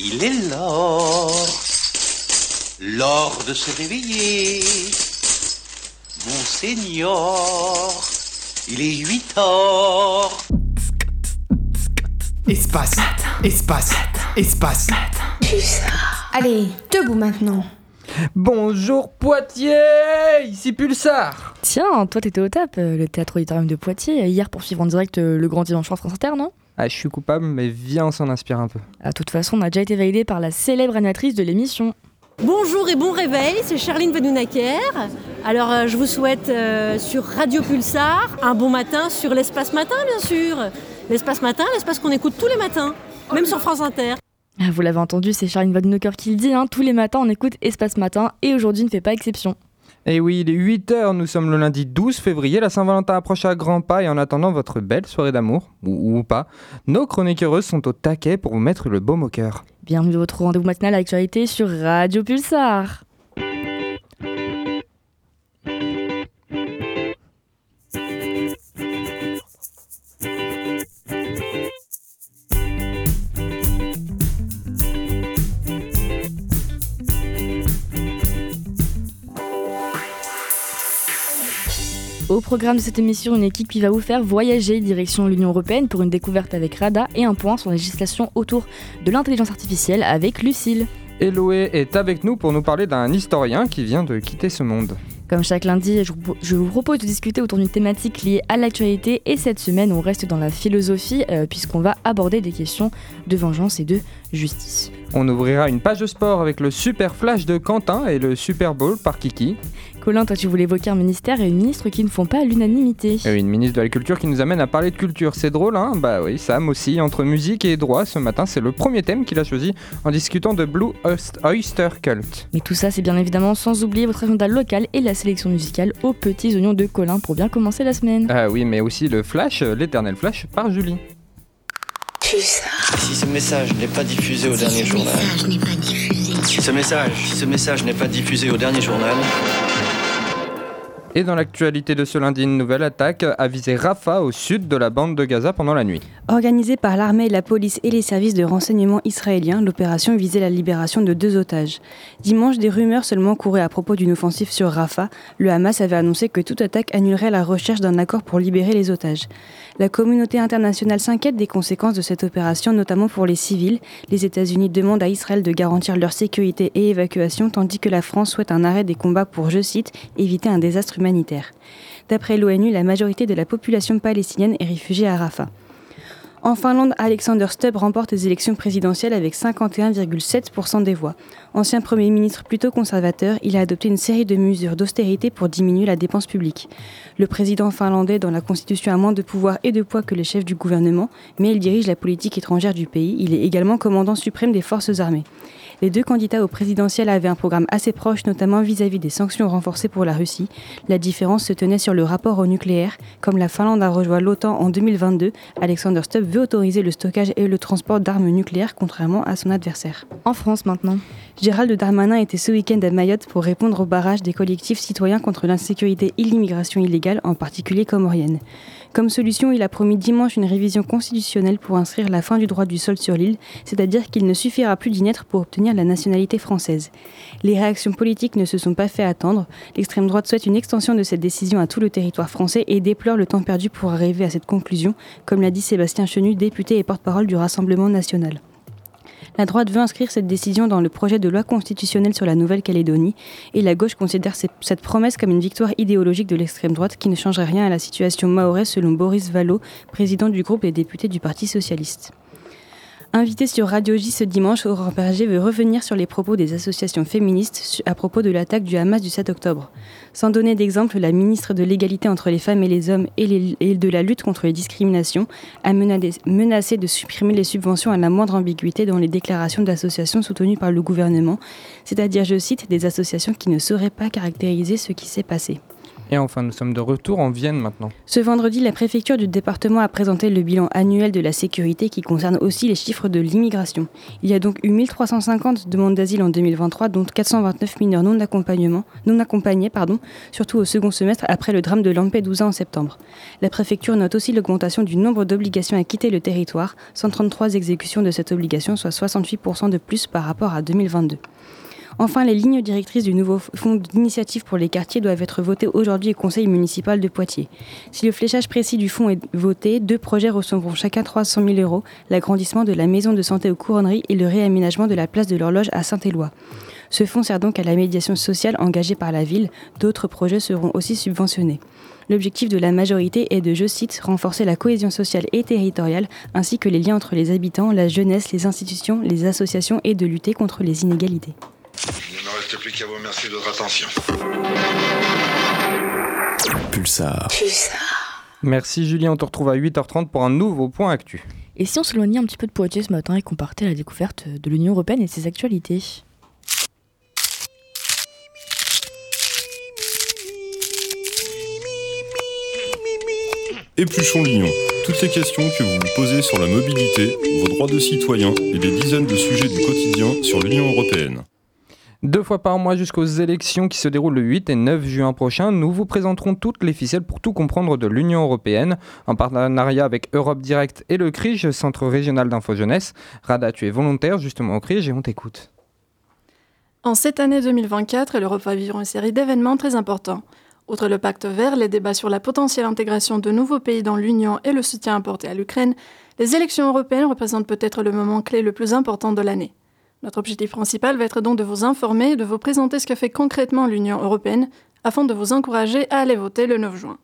Il est l'heure, l'heure de se réveiller. Monseigneur, il est 8 heures. Espace, espace, espace. Allez, debout maintenant. Bonjour Poitiers, ici Pulsar. Tiens, toi t'étais au TAP, euh, le théâtre auditorium de Poitiers, hier pour suivre en direct euh, le grand dimanche soir France Inter, non? Ah, je suis coupable, mais viens, on s'en inspire un peu. Ah, De toute façon, on a déjà été validé par la célèbre animatrice de l'émission. Bonjour et bon réveil, c'est Charline Vanounaker. Alors euh, je vous souhaite euh, sur Radio Pulsar un bon matin sur l'espace matin bien sûr. L'espace matin, l'espace qu'on écoute tous les matins, même sur France Inter. Ah, Vous l'avez entendu, c'est Charline Vodnocker qui le dit, hein, tous les matins on écoute Espace Matin et aujourd'hui ne fait pas exception. Et Eh oui, il est 8h, nous sommes le lundi 12 février, la Saint-Valentin approche à grands pas et en attendant votre belle soirée d'amour, ou, pas, nos chroniques heureuses sont au taquet pour vous mettre le baume au cœur. Bienvenue à votre rendez-vous matinal à l'actualité sur Radio Pulsar. Au programme de cette émission, une équipe qui va vous faire voyager direction l'Union Européenne pour une découverte avec Rada et un point sur la législation autour de l'intelligence artificielle avec Lucille. Eloé est avec nous pour nous parler d'un historien qui vient de quitter ce monde. Comme chaque lundi, je vous- propose de discuter autour d'une thématique liée à l'actualité et cette semaine on reste dans la philosophie euh, puisqu'on va aborder des questions de vengeance et de justice. On ouvrira une page de sport avec le super flash de Quentin et le Super Bowl par Kiki. Colin, toi tu voulais évoquer un ministère et une ministre qui ne font pas l'unanimité. Et une ministre de la Culture qui nous amène à parler de culture. C'est drôle, hein? Bah oui, Sam aussi, entre musique et droit, ce matin, c'est le premier thème qu'il a choisi en discutant de Blue Oyst- Oyster Cult. Mais tout ça c'est bien évidemment sans oublier votre agenda local et la sélection musicale aux petits oignons de Colin pour bien commencer la semaine. Ah oui, mais aussi le flash, l'éternel flash par Julie. Si ce message n'est pas diffusé au dernier journal. Si ce message, si ce message n'est pas diffusé au dernier journal. Et dans l'actualité de ce lundi, une nouvelle attaque a visé Rafah au sud de la bande de Gaza pendant la nuit. Organisée par l'armée, la police et les services de renseignement israéliens, l'opération visait la libération de deux otages. Dimanche, des rumeurs seulement couraient à propos d'une offensive sur Rafah. Le Hamas avait annoncé que toute attaque annulerait la recherche d'un accord pour libérer les otages. La communauté internationale s'inquiète des conséquences de cette opération, notamment pour les civils. Les États-Unis demandent à Israël de garantir leur sécurité et évacuation, tandis que la France souhaite un arrêt des combats pour, je cite, éviter un désastre D'après l'ONU, la majorité de la population palestinienne est réfugiée à Rafah. En Finlande, Alexander Stubb remporte les élections présidentielles avec 51,7% des voix. Ancien Premier ministre plutôt conservateur, il a adopté une série de mesures d'austérité pour diminuer la dépense publique. Le président finlandais, dans la Constitution, a moins de pouvoir et de poids que les chefs du gouvernement, mais il dirige la politique étrangère du pays. Il est également commandant suprême des forces armées. Les deux candidats au présidentiel avaient un programme assez proche, notamment vis-à-vis des sanctions renforcées pour la Russie. La différence se tenait sur le rapport au nucléaire. Comme la Finlande a rejoint l'OTAN en 2022, Alexander Stubb veut autoriser le stockage et le transport d'armes nucléaires, contrairement à son adversaire. En France maintenant. Gérald Darmanin était ce week-end à Mayotte pour répondre au barrage des collectifs citoyens contre l'insécurité et l'immigration illégale, en particulier comorienne. Comme solution, il a promis dimanche une révision constitutionnelle pour inscrire la fin du droit du sol sur l'île, c'est-à-dire qu'il ne suffira plus d'y naître pour obtenir la nationalité française. Les réactions politiques ne se sont pas fait attendre. L'extrême droite souhaite une extension de cette décision à tout le territoire français et déplore le temps perdu pour arriver à cette conclusion, comme l'a dit Sébastien Chenu, député et porte-parole du Rassemblement national. La droite veut inscrire cette décision dans le projet de loi constitutionnelle sur la Nouvelle-Calédonie et la gauche considère cette promesse comme une victoire idéologique de l'extrême droite qui ne changerait rien à la situation mahorais selon Boris Vallaud, président du groupe des députés du Parti socialiste. Invité sur Radio J ce dimanche, Aurore Berger veut revenir sur les propos des associations féministes à propos de l'attaque du Hamas du 7 octobre. Sans donner d'exemple, la ministre de l'égalité entre les femmes et les hommes et, et de la lutte contre les discriminations a menacé de supprimer les subventions à la moindre ambiguïté dans les déclarations d'associations soutenues par le gouvernement, c'est-à-dire, je cite, des associations qui ne sauraient pas caractériser ce qui s'est passé. Et enfin, nous sommes de retour en Vienne maintenant. Ce vendredi, la préfecture du département a présenté le bilan annuel de la sécurité qui concerne aussi les chiffres de l'immigration. Il y a donc eu 1350 demandes d'asile en 2023, dont 429 mineurs non, accompagnés, surtout au second semestre après le drame de Lampedusa en septembre. La préfecture note aussi l'augmentation du nombre d'obligations à quitter le territoire, 133 exécutions de cette obligation, soit 68% de plus par rapport à 2022. Enfin, les lignes directrices du nouveau fonds d'initiative pour les quartiers doivent être votées aujourd'hui au conseil municipal de Poitiers. Si le fléchage précis du fonds est voté, deux projets recevront chacun 300 000 euros, l'agrandissement de la maison de santé aux couronneries et le réaménagement de la place de l'horloge à Saint-Éloi. Ce fonds sert donc à la médiation sociale engagée par la ville. D'autres projets seront aussi subventionnés. L'objectif de la majorité est de, je cite, renforcer la cohésion sociale et territoriale, ainsi que les liens entre les habitants, la jeunesse, les institutions, les associations et de lutter contre les inégalités. Il ne me reste plus qu'à vous remercier de votre attention. Pulsar. Pulsar. Merci Julien, on te retrouve à 8h30 pour un nouveau point actu. Et si on s'éloignait un petit peu de Poitiers ce matin et qu'on partait à la découverte de l'Union Européenne et de ses actualités Épluchons Lyon. Toutes les questions que vous vous posez sur la mobilité, vos droits de citoyen et des dizaines de sujets du quotidien sur l'Union Européenne. Deux fois par mois jusqu'aux élections qui se déroulent le 8 et 9 juin prochain, nous vous présenterons toutes les ficelles pour tout comprendre de l'Union européenne, en partenariat avec Europe Direct et le CRIJ, Centre régional d'info jeunesse. Rada, tu es volontaire justement au CRIJ et on t'écoute. En cette année 2024, l'Europe va vivre une série d'événements très importants. Outre le pacte vert, les débats sur la potentielle intégration de nouveaux pays dans l'Union et le soutien apporté à l'Ukraine, les élections européennes représentent peut-être le moment clé le plus important de l'année. Notre objectif principal va être donc de vous informer et de vous présenter ce que fait concrètement l'Union européenne afin de vous encourager à aller voter le 9 juin.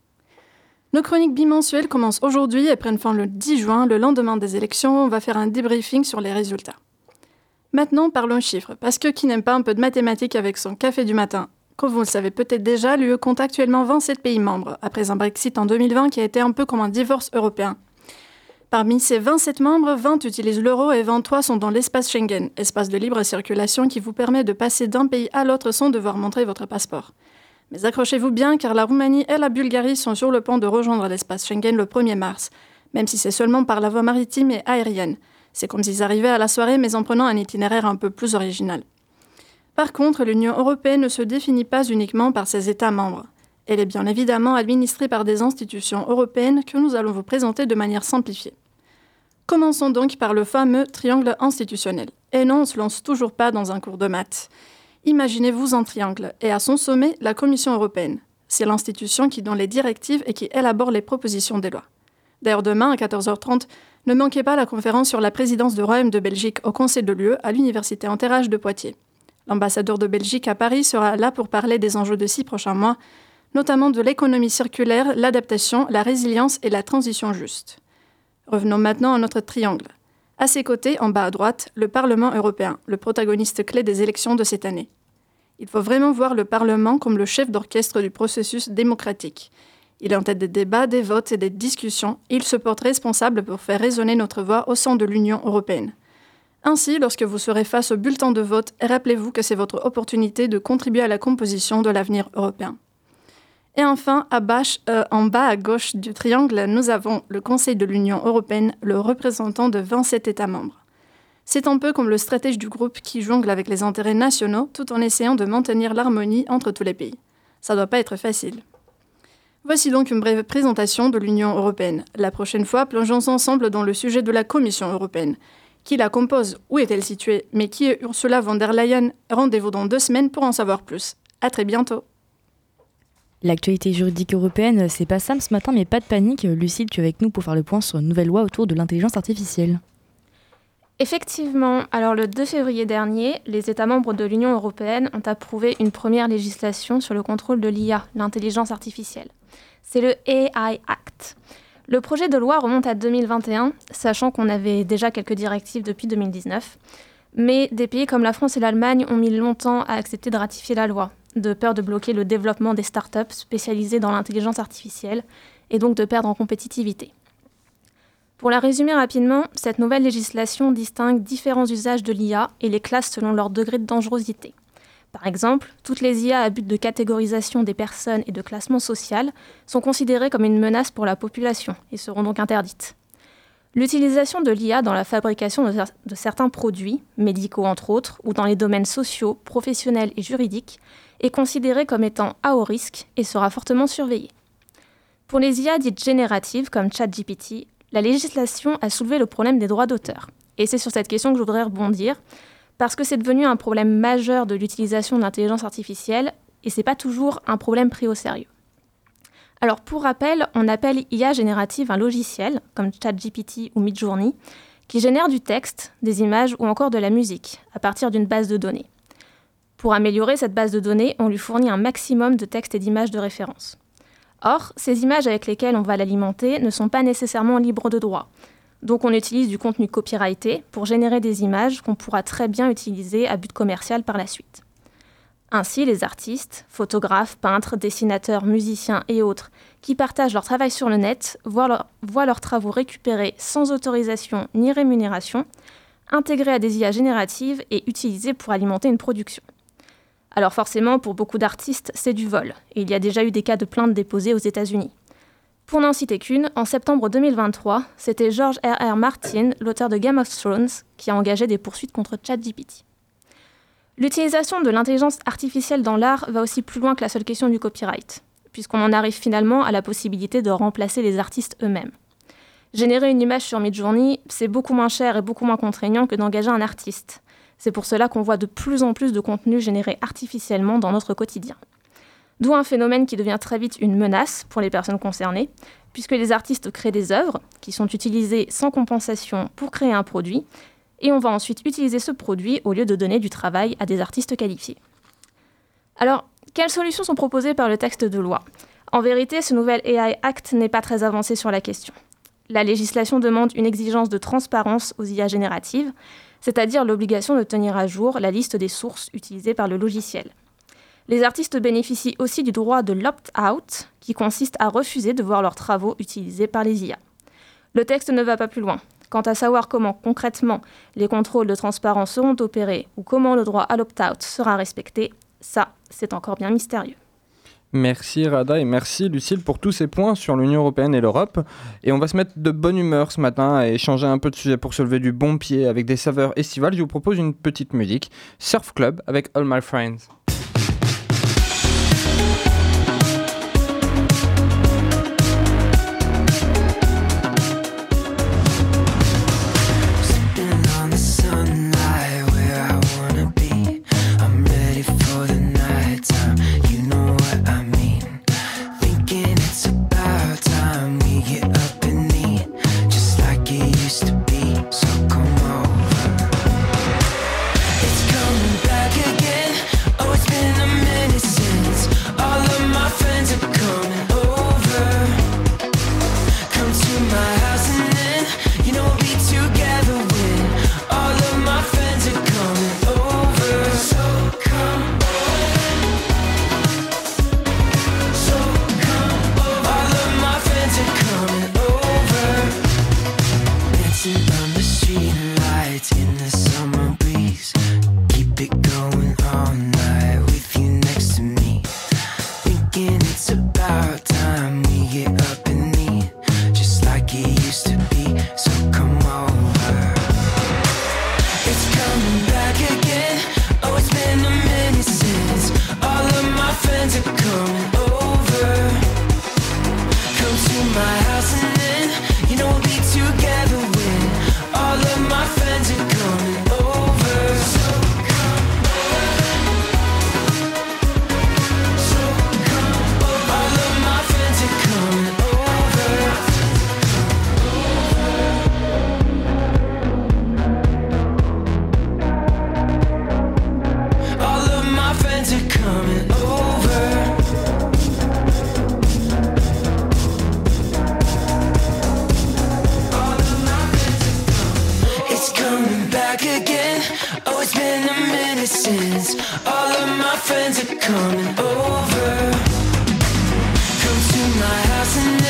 Nos chroniques bimensuelles commencent aujourd'hui et prennent fin le 10 juin, le lendemain des élections. On va faire un debriefing sur les résultats. Maintenant, parlons chiffres, parce que qui n'aime pas un peu de mathématiques avec son café du matin? Comme vous le savez peut-être déjà, l'UE compte actuellement 27 pays membres, après un Brexit en 2020 qui a été un peu comme un divorce européen. Parmi ces 27 membres, 20 utilisent l'euro et 23 sont dans l'espace Schengen, espace de libre circulation qui vous permet de passer d'un pays à l'autre sans devoir montrer votre passeport. Mais accrochez-vous bien car la Roumanie et la Bulgarie sont sur le point de rejoindre l'espace Schengen le 1er mars, même si c'est seulement par la voie maritime et aérienne. C'est comme s'ils arrivaient à la soirée mais en prenant un itinéraire un peu plus original. Par contre, l'Union européenne ne se définit pas uniquement par ses États membres. Elle est bien évidemment administrée par des institutions européennes que nous allons vous présenter de manière simplifiée. Commençons donc par le fameux triangle institutionnel. Et non, on se lance toujours pas dans un cours de maths. Imaginez-vous un triangle, et à son sommet, la Commission européenne. C'est l'institution qui donne les directives et qui élabore les propositions des lois. D'ailleurs, demain, à 14h30, ne manquez pas la conférence sur la présidence du Royaume de Belgique au Conseil de l'UE à l'Université Enterrage de Poitiers. L'ambassadeur de Belgique à Paris sera là pour parler des enjeux de six prochains mois, notamment de l'économie circulaire, l'adaptation, la résilience et la transition juste. Revenons maintenant à notre triangle. À ses côtés, en bas à droite, le Parlement européen, le protagoniste clé des élections de cette année. Il faut vraiment voir le Parlement comme le chef d'orchestre du processus démocratique. Il est en tête des débats, des votes et des discussions, il se porte responsable pour faire résonner notre voix au sein de l'Union européenne. Ainsi, lorsque vous serez face au bulletin de vote, rappelez-vous que c'est votre opportunité de contribuer à la composition de l'avenir européen. Et enfin, à euh, en bas à gauche du triangle, nous avons le Conseil de l'Union européenne, le représentant de 27 États membres. C'est un peu comme le stratège du groupe qui jongle avec les intérêts nationaux tout en essayant de maintenir l'harmonie entre tous les pays. Ça ne doit pas être facile. Voici donc une brève présentation de l'Union européenne. La prochaine fois, plongeons ensemble dans le sujet de la Commission européenne. Qui la compose Où est-elle située? Mais qui est Ursula von der Leyen? Rendez-vous dans deux semaines pour en savoir plus. À très bientôt L'actualité juridique européenne, c'est pas simple ce matin, mais pas de panique. Lucille, tu es avec nous pour faire le point sur une nouvelle loi autour de l'intelligence artificielle. Effectivement, alors le 2 février dernier, les États membres de l'Union européenne ont approuvé une première législation sur le contrôle de l'IA, l'intelligence artificielle. C'est le AI Act. Le projet de loi remonte à 2021, sachant qu'on avait déjà quelques directives depuis 2019. Mais des pays comme la France et l'Allemagne ont mis longtemps à accepter de ratifier la loi, de peur de bloquer le développement des startups spécialisées dans l'intelligence artificielle et donc de perdre en compétitivité. Pour la résumer rapidement, cette nouvelle législation distingue différents usages de l'IA et les classe selon leur degré de dangerosité. Par exemple, toutes les IA à but de catégorisation des personnes et de classement social sont considérées comme une menace pour la population et seront donc interdites. L'utilisation de l'IA dans la fabrication de, certains produits, médicaux entre autres, ou dans les domaines sociaux, professionnels et juridiques, est considérée comme étant à haut risque et sera fortement surveillée. Pour les IA dites génératives comme ChatGPT, la législation a soulevé le problème des droits d'auteur. Et c'est sur cette question que je voudrais rebondir, parce que c'est devenu un problème majeur de l'utilisation de l'intelligence artificielle et c'est pas toujours un problème pris au sérieux. Alors pour rappel, on appelle IA générative un logiciel comme ChatGPT ou Midjourney qui génère du texte, des images ou encore de la musique à partir d'une base de données. Pour améliorer cette base de données, on lui fournit un maximum de textes et d'images de référence. Or, ces images avec lesquelles on va l'alimenter ne sont pas nécessairement libres de droit. Donc on utilise du contenu copyrighté pour générer des images qu'on pourra très bien utiliser à but commercial par la suite. Ainsi, les artistes, photographes, peintres, dessinateurs, musiciens et autres qui partagent leur travail sur le net voient, leurs travaux récupérés sans autorisation ni rémunération, intégrés à des IA génératives et utilisés pour alimenter une production. Alors forcément, pour beaucoup d'artistes, c'est du vol, et il y a déjà eu des cas de plaintes déposées aux États-Unis. Pour n'en citer qu'une, en septembre 2023, c'était George R. R. Martin, l'auteur de Game of Thrones, qui a engagé des poursuites contre ChatGPT. L'utilisation de l'intelligence artificielle dans l'art va aussi plus loin que la seule question du copyright, puisqu'on en arrive finalement à la possibilité de remplacer les artistes eux-mêmes. Générer une image sur Midjourney, c'est beaucoup moins cher et beaucoup moins contraignant que d'engager un artiste. C'est pour cela qu'on voit de plus en plus de contenu généré artificiellement dans notre quotidien. D'où un phénomène qui devient très vite une menace pour les personnes concernées, puisque les artistes créent des œuvres qui sont utilisées sans compensation pour créer un produit, et on va ensuite utiliser ce produit au lieu de donner du travail à des artistes qualifiés. Alors, quelles solutions sont proposées par le texte de loi? En vérité, ce nouvel AI Act n'est pas très avancé sur la question. La législation demande une exigence de transparence aux IA génératives, c'est-à-dire l'obligation de tenir à jour la liste des sources utilisées par le logiciel. Les artistes bénéficient aussi du droit de l'opt-out, qui consiste à refuser de voir leurs travaux utilisés par les IA. Le texte ne va pas plus loin. Quant à savoir comment concrètement les contrôles de transparence seront opérés ou comment le droit à l'opt-out sera respecté, ça, c'est encore bien mystérieux. Merci Rada et merci Lucille pour tous ces points sur l'Union Européenne et l'Europe. Et on va se mettre de bonne humeur ce matin et changer un peu de sujet pour se lever du bon pied avec des saveurs estivales. Je vous propose une petite musique, Surf Club avec All My Friends. friends. All of my friends are coming over. Come to my house and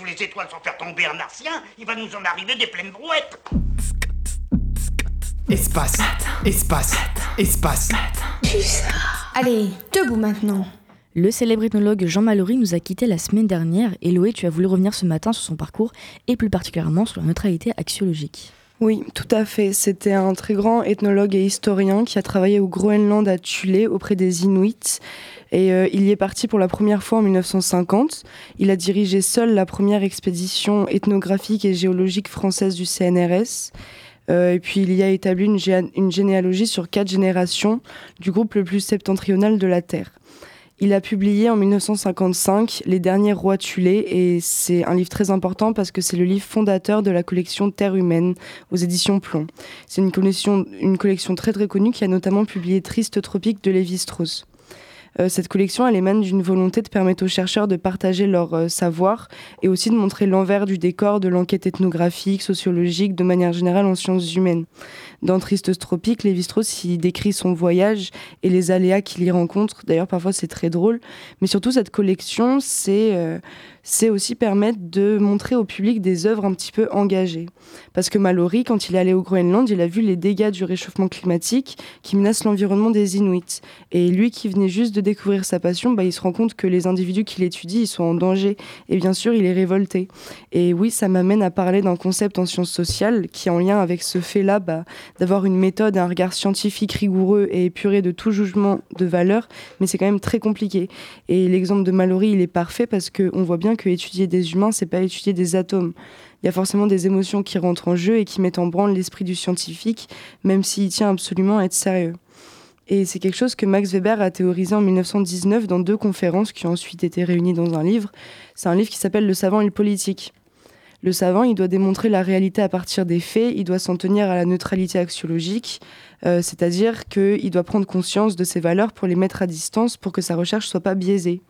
sous les étoiles sans faire tomber un martien, il va nous en arriver des pleines brouettes. Espace, espace, espace. Allez, debout maintenant. Le célèbre ethnologue Jean Mallory nous a quittés la semaine dernière et Loé, tu as voulu revenir ce matin sur son parcours et plus particulièrement sur la neutralité axiologique. Oui, tout à fait. C'était un très grand ethnologue et historien qui a travaillé au Groenland à Thulé auprès des Inuits. Et euh, il y est parti pour la première fois en 1950. Il a dirigé seul la première expédition ethnographique et géologique française du CNRS. Euh, et puis il y a établi une, généalogie sur quatre générations du groupe le plus septentrional de la Terre. Il a publié en 1955 Les derniers rois tulés et c'est un livre très important parce que c'est le livre fondateur de la collection Terre humaine aux éditions Plomb. C'est une collection, une collection très très connue qui a notamment publié Triste tropique de Lévi-Strauss. Euh, cette collection, elle émane d'une volonté de permettre aux chercheurs de partager leur euh, savoir et aussi de montrer l'envers du décor de l'enquête ethnographique, sociologique, de manière générale en sciences humaines. Dans Triste Tropique, Lévi-Strauss y décrit son voyage et les aléas qu'il y rencontre. D'ailleurs, parfois c'est très drôle. Mais surtout, cette collection, c'est euh, c'est aussi permettre de montrer au public des œuvres un petit peu engagées. Parce que Mallory, quand il est allé au Groenland, il a vu les dégâts du réchauffement climatique qui menacent l'environnement des Inuits. Et lui qui venait juste de découvrir sa passion, bah, il se rend compte que les individus qu'il étudie, ils sont en danger. Et bien sûr, il est révolté. Et oui, ça m'amène à parler d'un concept en sciences sociales qui en lien avec ce fait-là bah, d'avoir une méthode, un regard scientifique rigoureux et épuré de tout jugement de valeur, mais c'est quand même très compliqué. Et l'exemple de Mallory, il est parfait parce qu'on voit bien que étudier des humains, c'est pas étudier des atomes. Il y a forcément des émotions qui rentrent en jeu et qui mettent en branle l'esprit du scientifique, même s'il tient absolument à être sérieux. Et c'est quelque chose que Max Weber a théorisé en 1919 dans deux conférences qui ont ensuite été réunies dans un livre. C'est un livre qui s'appelle Le savant et le politique. Le savant, il doit démontrer la réalité à partir des faits, il doit s'en tenir à la neutralité axiologique, euh, c'est-à-dire qu'il doit prendre conscience de ses valeurs pour les mettre à distance pour que sa recherche soit pas biaisée.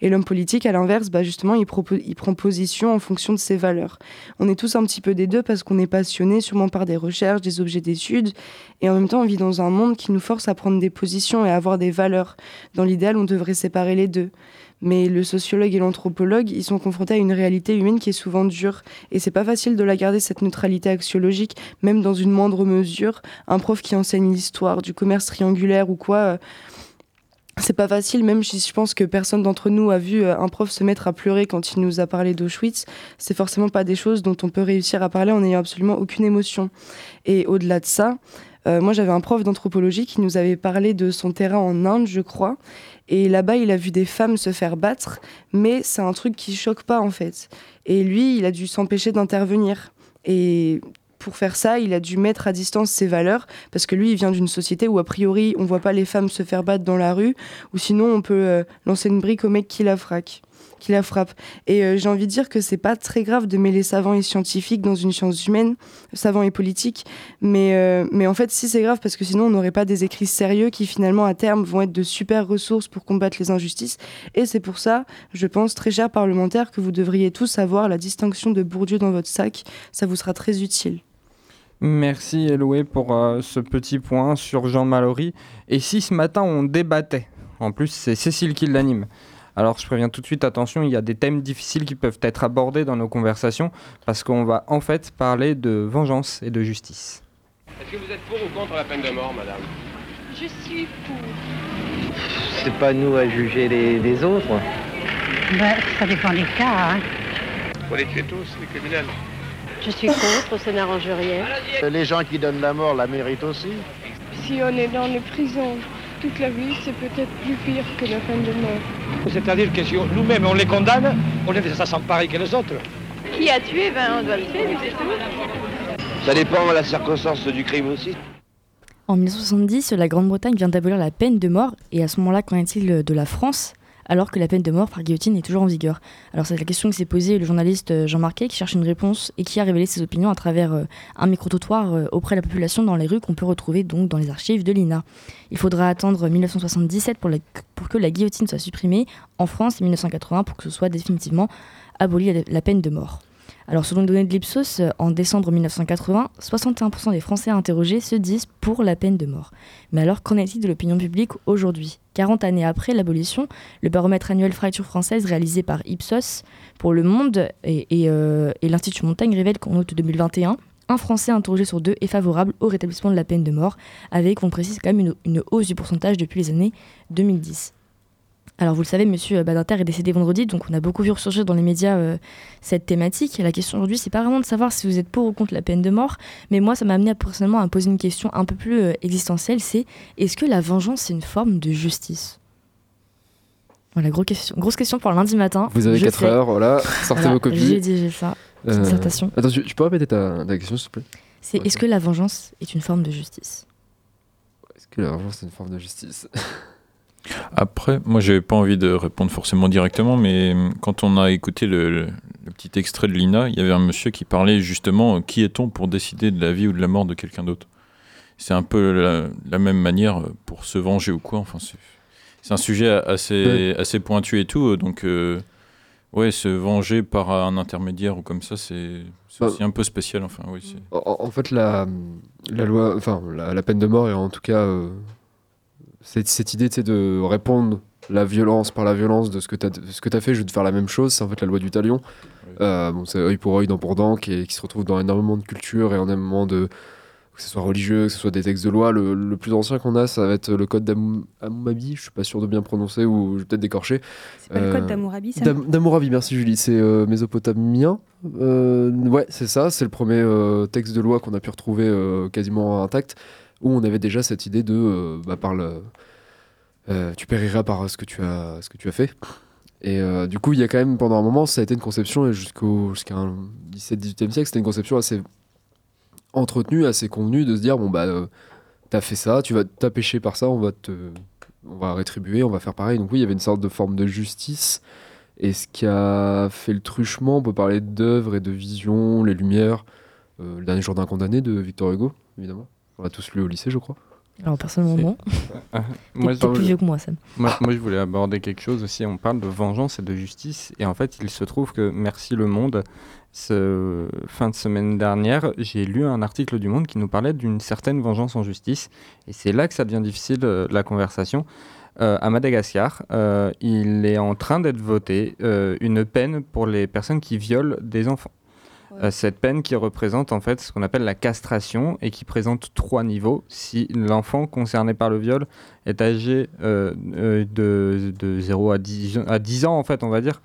Et l'homme politique, à l'inverse, bah justement, il, il, prend position en fonction de ses valeurs. On est tous un petit peu des deux parce qu'on est passionné sûrement par des recherches, des objets d'études, et en même temps, on vit dans un monde qui nous force à prendre des positions et à avoir des valeurs. Dans l'idéal, on devrait séparer les deux. Mais le sociologue et l'anthropologue, ils sont confrontés à une réalité humaine qui est souvent dure. Et c'est pas facile de la garder, cette neutralité axiologique, même dans une moindre mesure. Un prof qui enseigne l'histoire du commerce triangulaire ou quoi. Euh, c'est pas facile, même si je pense que personne d'entre nous a vu euh, un prof se mettre à pleurer quand il nous a parlé d'Auschwitz. C'est forcément pas des choses dont on peut réussir à parler en n'ayant absolument aucune émotion. Et au-delà de ça, euh, moi j'avais un prof d'anthropologie qui nous avait parlé de son terrain en Inde, je crois. Et là-bas, il a vu des femmes se faire battre, mais c'est un truc qui choque pas en fait. Et lui, il a dû s'empêcher d'intervenir. Et pour faire ça, il a dû mettre à distance ses valeurs, parce que lui, il vient d'une société où, a priori, on voit pas les femmes se faire battre dans la rue, ou sinon, on peut euh, lancer une brique au mec qui la frappe. Qui la frappe. Et euh, j'ai envie de dire que c'est pas très grave de mêler savant et scientifique dans une science humaine, savant et politique, mais, euh, mais en fait, si c'est grave, parce que sinon, on n'aurait pas des écrits sérieux qui, finalement, à terme, vont être de super ressources pour combattre les injustices. Et c'est pour ça, je pense, très cher parlementaire, que vous devriez tous avoir la distinction de Bourdieu dans votre sac. Ça vous sera très utile. Merci Eloé pour euh, ce petit point sur Jean Mallory. Et si ce matin on débattait, en plus c'est Cécile qui l'anime. Alors je préviens tout de suite, attention, il y a des thèmes difficiles qui peuvent être abordés dans nos conversations parce qu'on va en fait parler de vengeance et de justice. Est-ce que vous êtes pour ou contre la peine de mort, madame? Je suis pour. C'est pas nous à juger les, autres. Ben, ça dépend des cas. Hein. Faut les tuer tous, les criminels. Je suis contre, ça n'arrange rien. Les gens qui donnent la mort la méritent aussi. Si on est dans les prisons toute la vie, c'est peut-être plus pire que la peine de mort. C'est-à-dire que si nous-mêmes on les condamne, on est des assassins pareils que les autres. Qui a tué, ben on doit le tuer, c'est tout. Ça dépend de la circonstance du crime aussi. En 1970, la Grande-Bretagne vient d'abolir la peine de mort, et à ce moment-là, qu'en est-il de la France? Alors que la peine de mort par guillotine est toujours en vigueur Alors c'est la question que s'est posée le journaliste euh, Jean Marquet qui cherche une réponse et qui a révélé ses opinions à travers euh, un micro-trottoir euh, auprès de la population dans les rues qu'on peut retrouver donc dans les archives de l'INA. Il faudra attendre 1977 pour, pour que la guillotine soit supprimée en France et 1980 pour que ce soit définitivement aboli la peine de mort. Alors selon les données de l'Ipsos, en décembre 1980, 61% des Français interrogés se disent pour la peine de mort. Mais alors qu'en est-il de l'opinion publique aujourd'hui? 40 années après l'abolition, le baromètre annuel Fracture française réalisé par Ipsos pour Le Monde et, et l'Institut Montaigne révèle qu'en août 2021, un Français interrogé sur deux est favorable au rétablissement de la peine de mort, avec, on précise quand même, une, hausse du pourcentage depuis les années 2010. Alors vous le savez, Monsieur Badinter est décédé vendredi, donc on a beaucoup vu ressurgir dans les médias euh, cette thématique. La question aujourd'hui, c'est pas vraiment de savoir si vous êtes pour ou contre la peine de mort, mais moi, ça m'a amené personnellement à poser une question un peu plus euh, existentielle, c'est est-ce que la vengeance est une forme de justice? Voilà, grosse question, grosse question pour lundi matin. Vous avez 4 heures, voilà, sortez vos copies. J'ai dit, j'ai ça. Euh... Attends, tu, peux répéter ta, question, s'il te plaît? C'est est-ce que la vengeance est une forme de justice? Est-ce que la vengeance est une forme de justice? Après, moi, j'avais pas envie de répondre forcément directement, mais quand on a écouté le, petit extrait de Lina, il y avait un monsieur qui parlait justement qui est-on pour décider de la vie ou de la mort de quelqu'un d'autre? C'est un peu la, même manière pour se venger ou quoi. Enfin, c'est un sujet assez, assez pointu et tout, donc. Euh, Ouais, se venger par un intermédiaire ou comme ça, c'est bah, aussi un peu spécial. Enfin, oui, en, fait, la, la loi, enfin, la, peine de mort est en tout cas euh, cette, cette, idée de répondre la violence par la violence de ce que tu as, as fait, je vais te faire la même chose. C'est en fait la loi du talion. Euh, bon, c'est œil pour œil, dent pour dent, qui, qui, se retrouve dans énormément de cultures et énormément de, que ce soit religieux, que ce soit des textes de loi. Le, plus ancien qu'on a, ça va être le code d'Amourabi. Je suis pas sûr de bien prononcer ou je vais peut-être décorcher. C'est pas le code euh, d'Amourabi, ça D'Amourabi, merci Julie. C'est euh, mésopotamien. Euh, ouais, c'est ça. C'est le premier texte de loi qu'on a pu retrouver quasiment intact, où on avait déjà cette idée de, bah, par le, tu périras par ce que tu as, ce que tu as fait. Et du coup, il y a quand même, pendant un moment, ça a été une conception, jusqu'au jusqu'à 17-18e siècle, c'était une conception assez entretenu, assez convenu de se dire bon bah euh, t'as fait ça, tu vas t'as péché par ça, on va te on va rétribuer, on va faire pareil. Donc oui, il y avait une sorte de forme de justice. Et ce qui a fait le truchement, on peut parler d'œuvres et de vision, les lumières. Euh, le dernier jour d'un condamné de Victor Hugo, évidemment. On l'a tous lu au lycée, je crois. Alors personnellement non. moi, plus vieux que moi, Sam. Moi, moi, je voulais aborder quelque chose aussi. On parle de vengeance et de justice. Et en fait, il se trouve que Merci le Monde ce fin de semaine dernière, j'ai lu un article du Monde qui nous parlait d'une certaine vengeance en justice. Et c'est là que ça devient difficile, euh, la conversation. Euh, à Madagascar, euh, il est en train d'être voté une peine pour les personnes qui violent des enfants. Euh, cette peine qui représente en fait ce qu'on appelle la castration et qui présente trois niveaux. Si l'enfant concerné par le viol est âgé euh, euh, de, de, 0 à 10, à 10 ans, en fait, on va dire,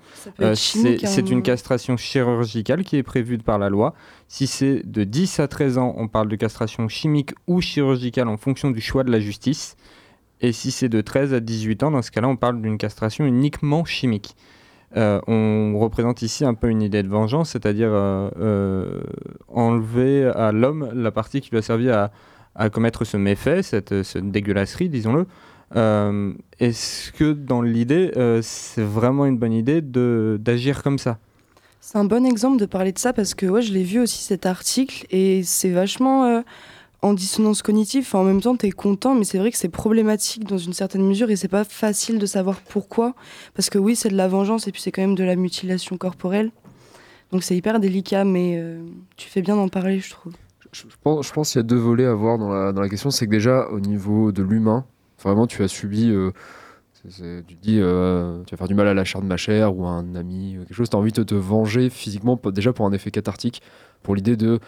c'est hein. une castration chirurgicale qui est prévue par la loi. Si c'est de 10 à 13 ans, on parle de castration chimique ou chirurgicale en fonction du choix de la justice. Et si c'est de 13 à 18 ans, dans ce cas-là, on parle d'une castration uniquement chimique. Euh, on représente ici un peu une idée de vengeance, c'est-à-dire euh, euh, enlever à l'homme la partie qui lui a servi à, commettre ce méfait, cette, dégueulasserie, disons-le. Est-ce que dans l'idée, c'est vraiment une bonne idée d'agir comme ça? C'est un bon exemple de parler de ça parce que ouais, je l'ai vu aussi cet article et c'est vachement en dissonance cognitive. en même temps, tu es content, mais c'est vrai que c'est problématique dans une certaine mesure et c'est pas facile de savoir pourquoi. Parce que oui, c'est de la vengeance et puis c'est quand même de la mutilation corporelle. Donc c'est hyper délicat, mais euh, tu fais bien d'en parler, je trouve. Je, pense, qu'il y a deux volets à voir dans la, question. C'est que déjà, au niveau de l'humain, vraiment, tu as subi. Euh, tu dis, euh, tu vas faire du mal à la chair de ma chair ou à un ami, quelque chose. Tu as envie de te venger physiquement, déjà pour un effet cathartique, pour l'idée de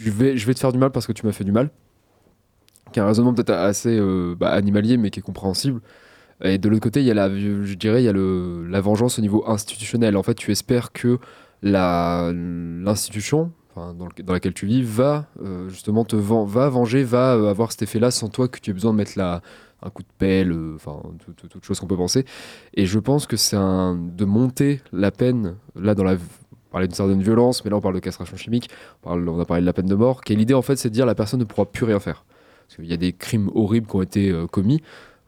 je vais, je vais te faire du mal parce que tu m'as fait du mal. Qui est un raisonnement peut-être assez euh, bah, animalier, mais qui est compréhensible. Et de l'autre côté, il y a la, je dirais, il y a le, la vengeance au niveau institutionnel. En fait, tu espères que l'institution enfin, dans, laquelle tu vis va euh, justement te va venger, va euh, avoir cet effet-là sans toi que tu aies besoin de mettre la, un coup de pelle, enfin, toute, chose qu'on peut penser. Et je pense que c'est de monter la peine, là, dans la parlait d'une certaine violence, mais là on parle de castration chimique, on, a parlé de la peine de mort, qui est l'idée en fait c'est de dire la personne ne pourra plus rien faire. Parce qu'il y a des crimes horribles qui ont été euh, commis.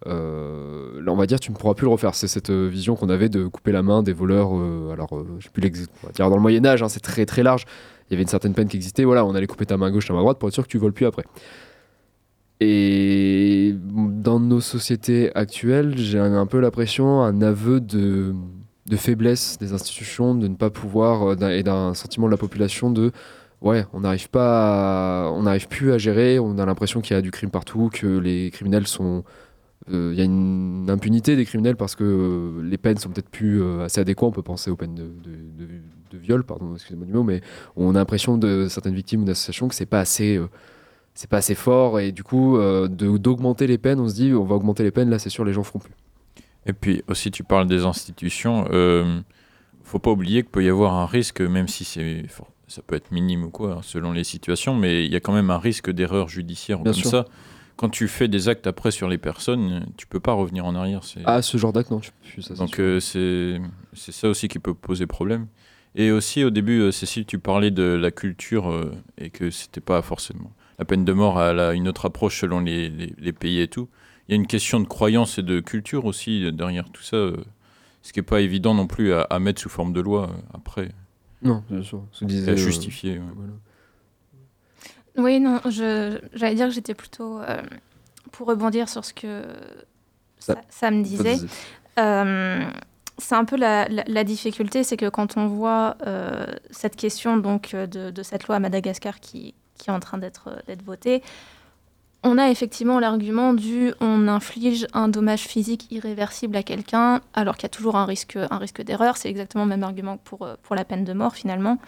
Euh, là on va dire tu ne pourras plus le refaire. C'est cette euh, vision qu'on avait de couper la main des voleurs. alors je sais plus on dire dans le Moyen Âge, hein, c'est très très large. Il y avait une certaine peine qui existait. Voilà, on allait couper ta main gauche, ta main droite pour être sûr que tu voles plus après. Et dans nos sociétés actuelles, j'ai un, peu l'impression, un aveu de de faiblesse des institutions, de ne pas pouvoir, et d'un sentiment de la population de ouais, on n'arrive pas, on n'arrive plus à gérer. On a l'impression qu'il y a du crime partout, que les criminels sont, il y a une impunité des criminels parce que les peines sont peut-être plus assez adéquates. On peut penser aux peines de, viol, pardon, excusez-moi du mot, mais on a l'impression de certaines victimes ou d'associations que c'est pas assez c'est pas assez fort et du coup euh, d'augmenter les peines on se dit on va augmenter les peines là c'est sûr les gens feront plus et puis aussi tu parles des institutions euh, faut pas oublier qu'il peut y avoir un risque même si c'est ça peut être minime ou quoi hein, selon les situations mais il y a quand même un risque d'erreur judiciaire comme ça. Quand tu fais des actes après sur les personnes tu peux pas revenir en arrière ah ce genre d'acte non tu ça, donc euh, c'est ça aussi qui peut poser problème. Et aussi au début euh, Cécile tu parlais de la culture et que c'était pas forcément la peine de mort a une autre approche selon les, pays et tout. Il y a une question de croyance et de culture aussi derrière tout ça, euh, ce qui n'est pas évident non plus à, mettre sous forme de loi euh, après. Non, bien sûr. C'est à justifier. Oui, non, j'allais dire que j'étais plutôt euh, pour rebondir sur ce que ça, me disait. c'est un peu la, difficulté, c'est que quand on voit cette question donc de, de, cette loi à Madagascar qui, qui est en train d'être voté, on a effectivement l'argument du on inflige un dommage physique irréversible à quelqu'un alors qu'il y a toujours un risque, d'erreur. C'est exactement le même argument que pour, la peine de mort finalement.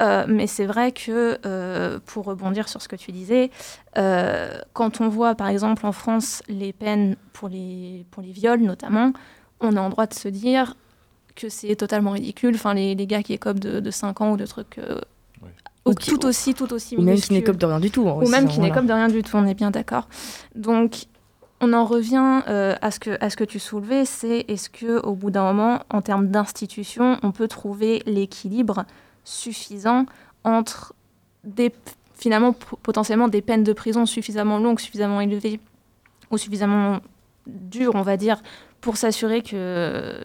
Euh, mais c'est vrai que, euh, pour rebondir sur ce que tu disais, euh, quand on voit par exemple en France les peines pour les, viols notamment, on a en droit de se dire que c'est totalement ridicule. Les, gars qui écopent de 5 ans ou de trucs ou tout aussi, tout aussi Ou même qui n'écope de rien du tout. Ou même qui n'écope de rien du tout, on est bien d'accord. Donc, on en revient euh, à, ce que, à ce que tu soulevais, c'est est-ce que au bout d'un moment, en termes d'institution, on peut trouver l'équilibre suffisant entre des, finalement potentiellement des peines de prison suffisamment longues, suffisamment élevées ou suffisamment dures, on va dire, pour s'assurer que,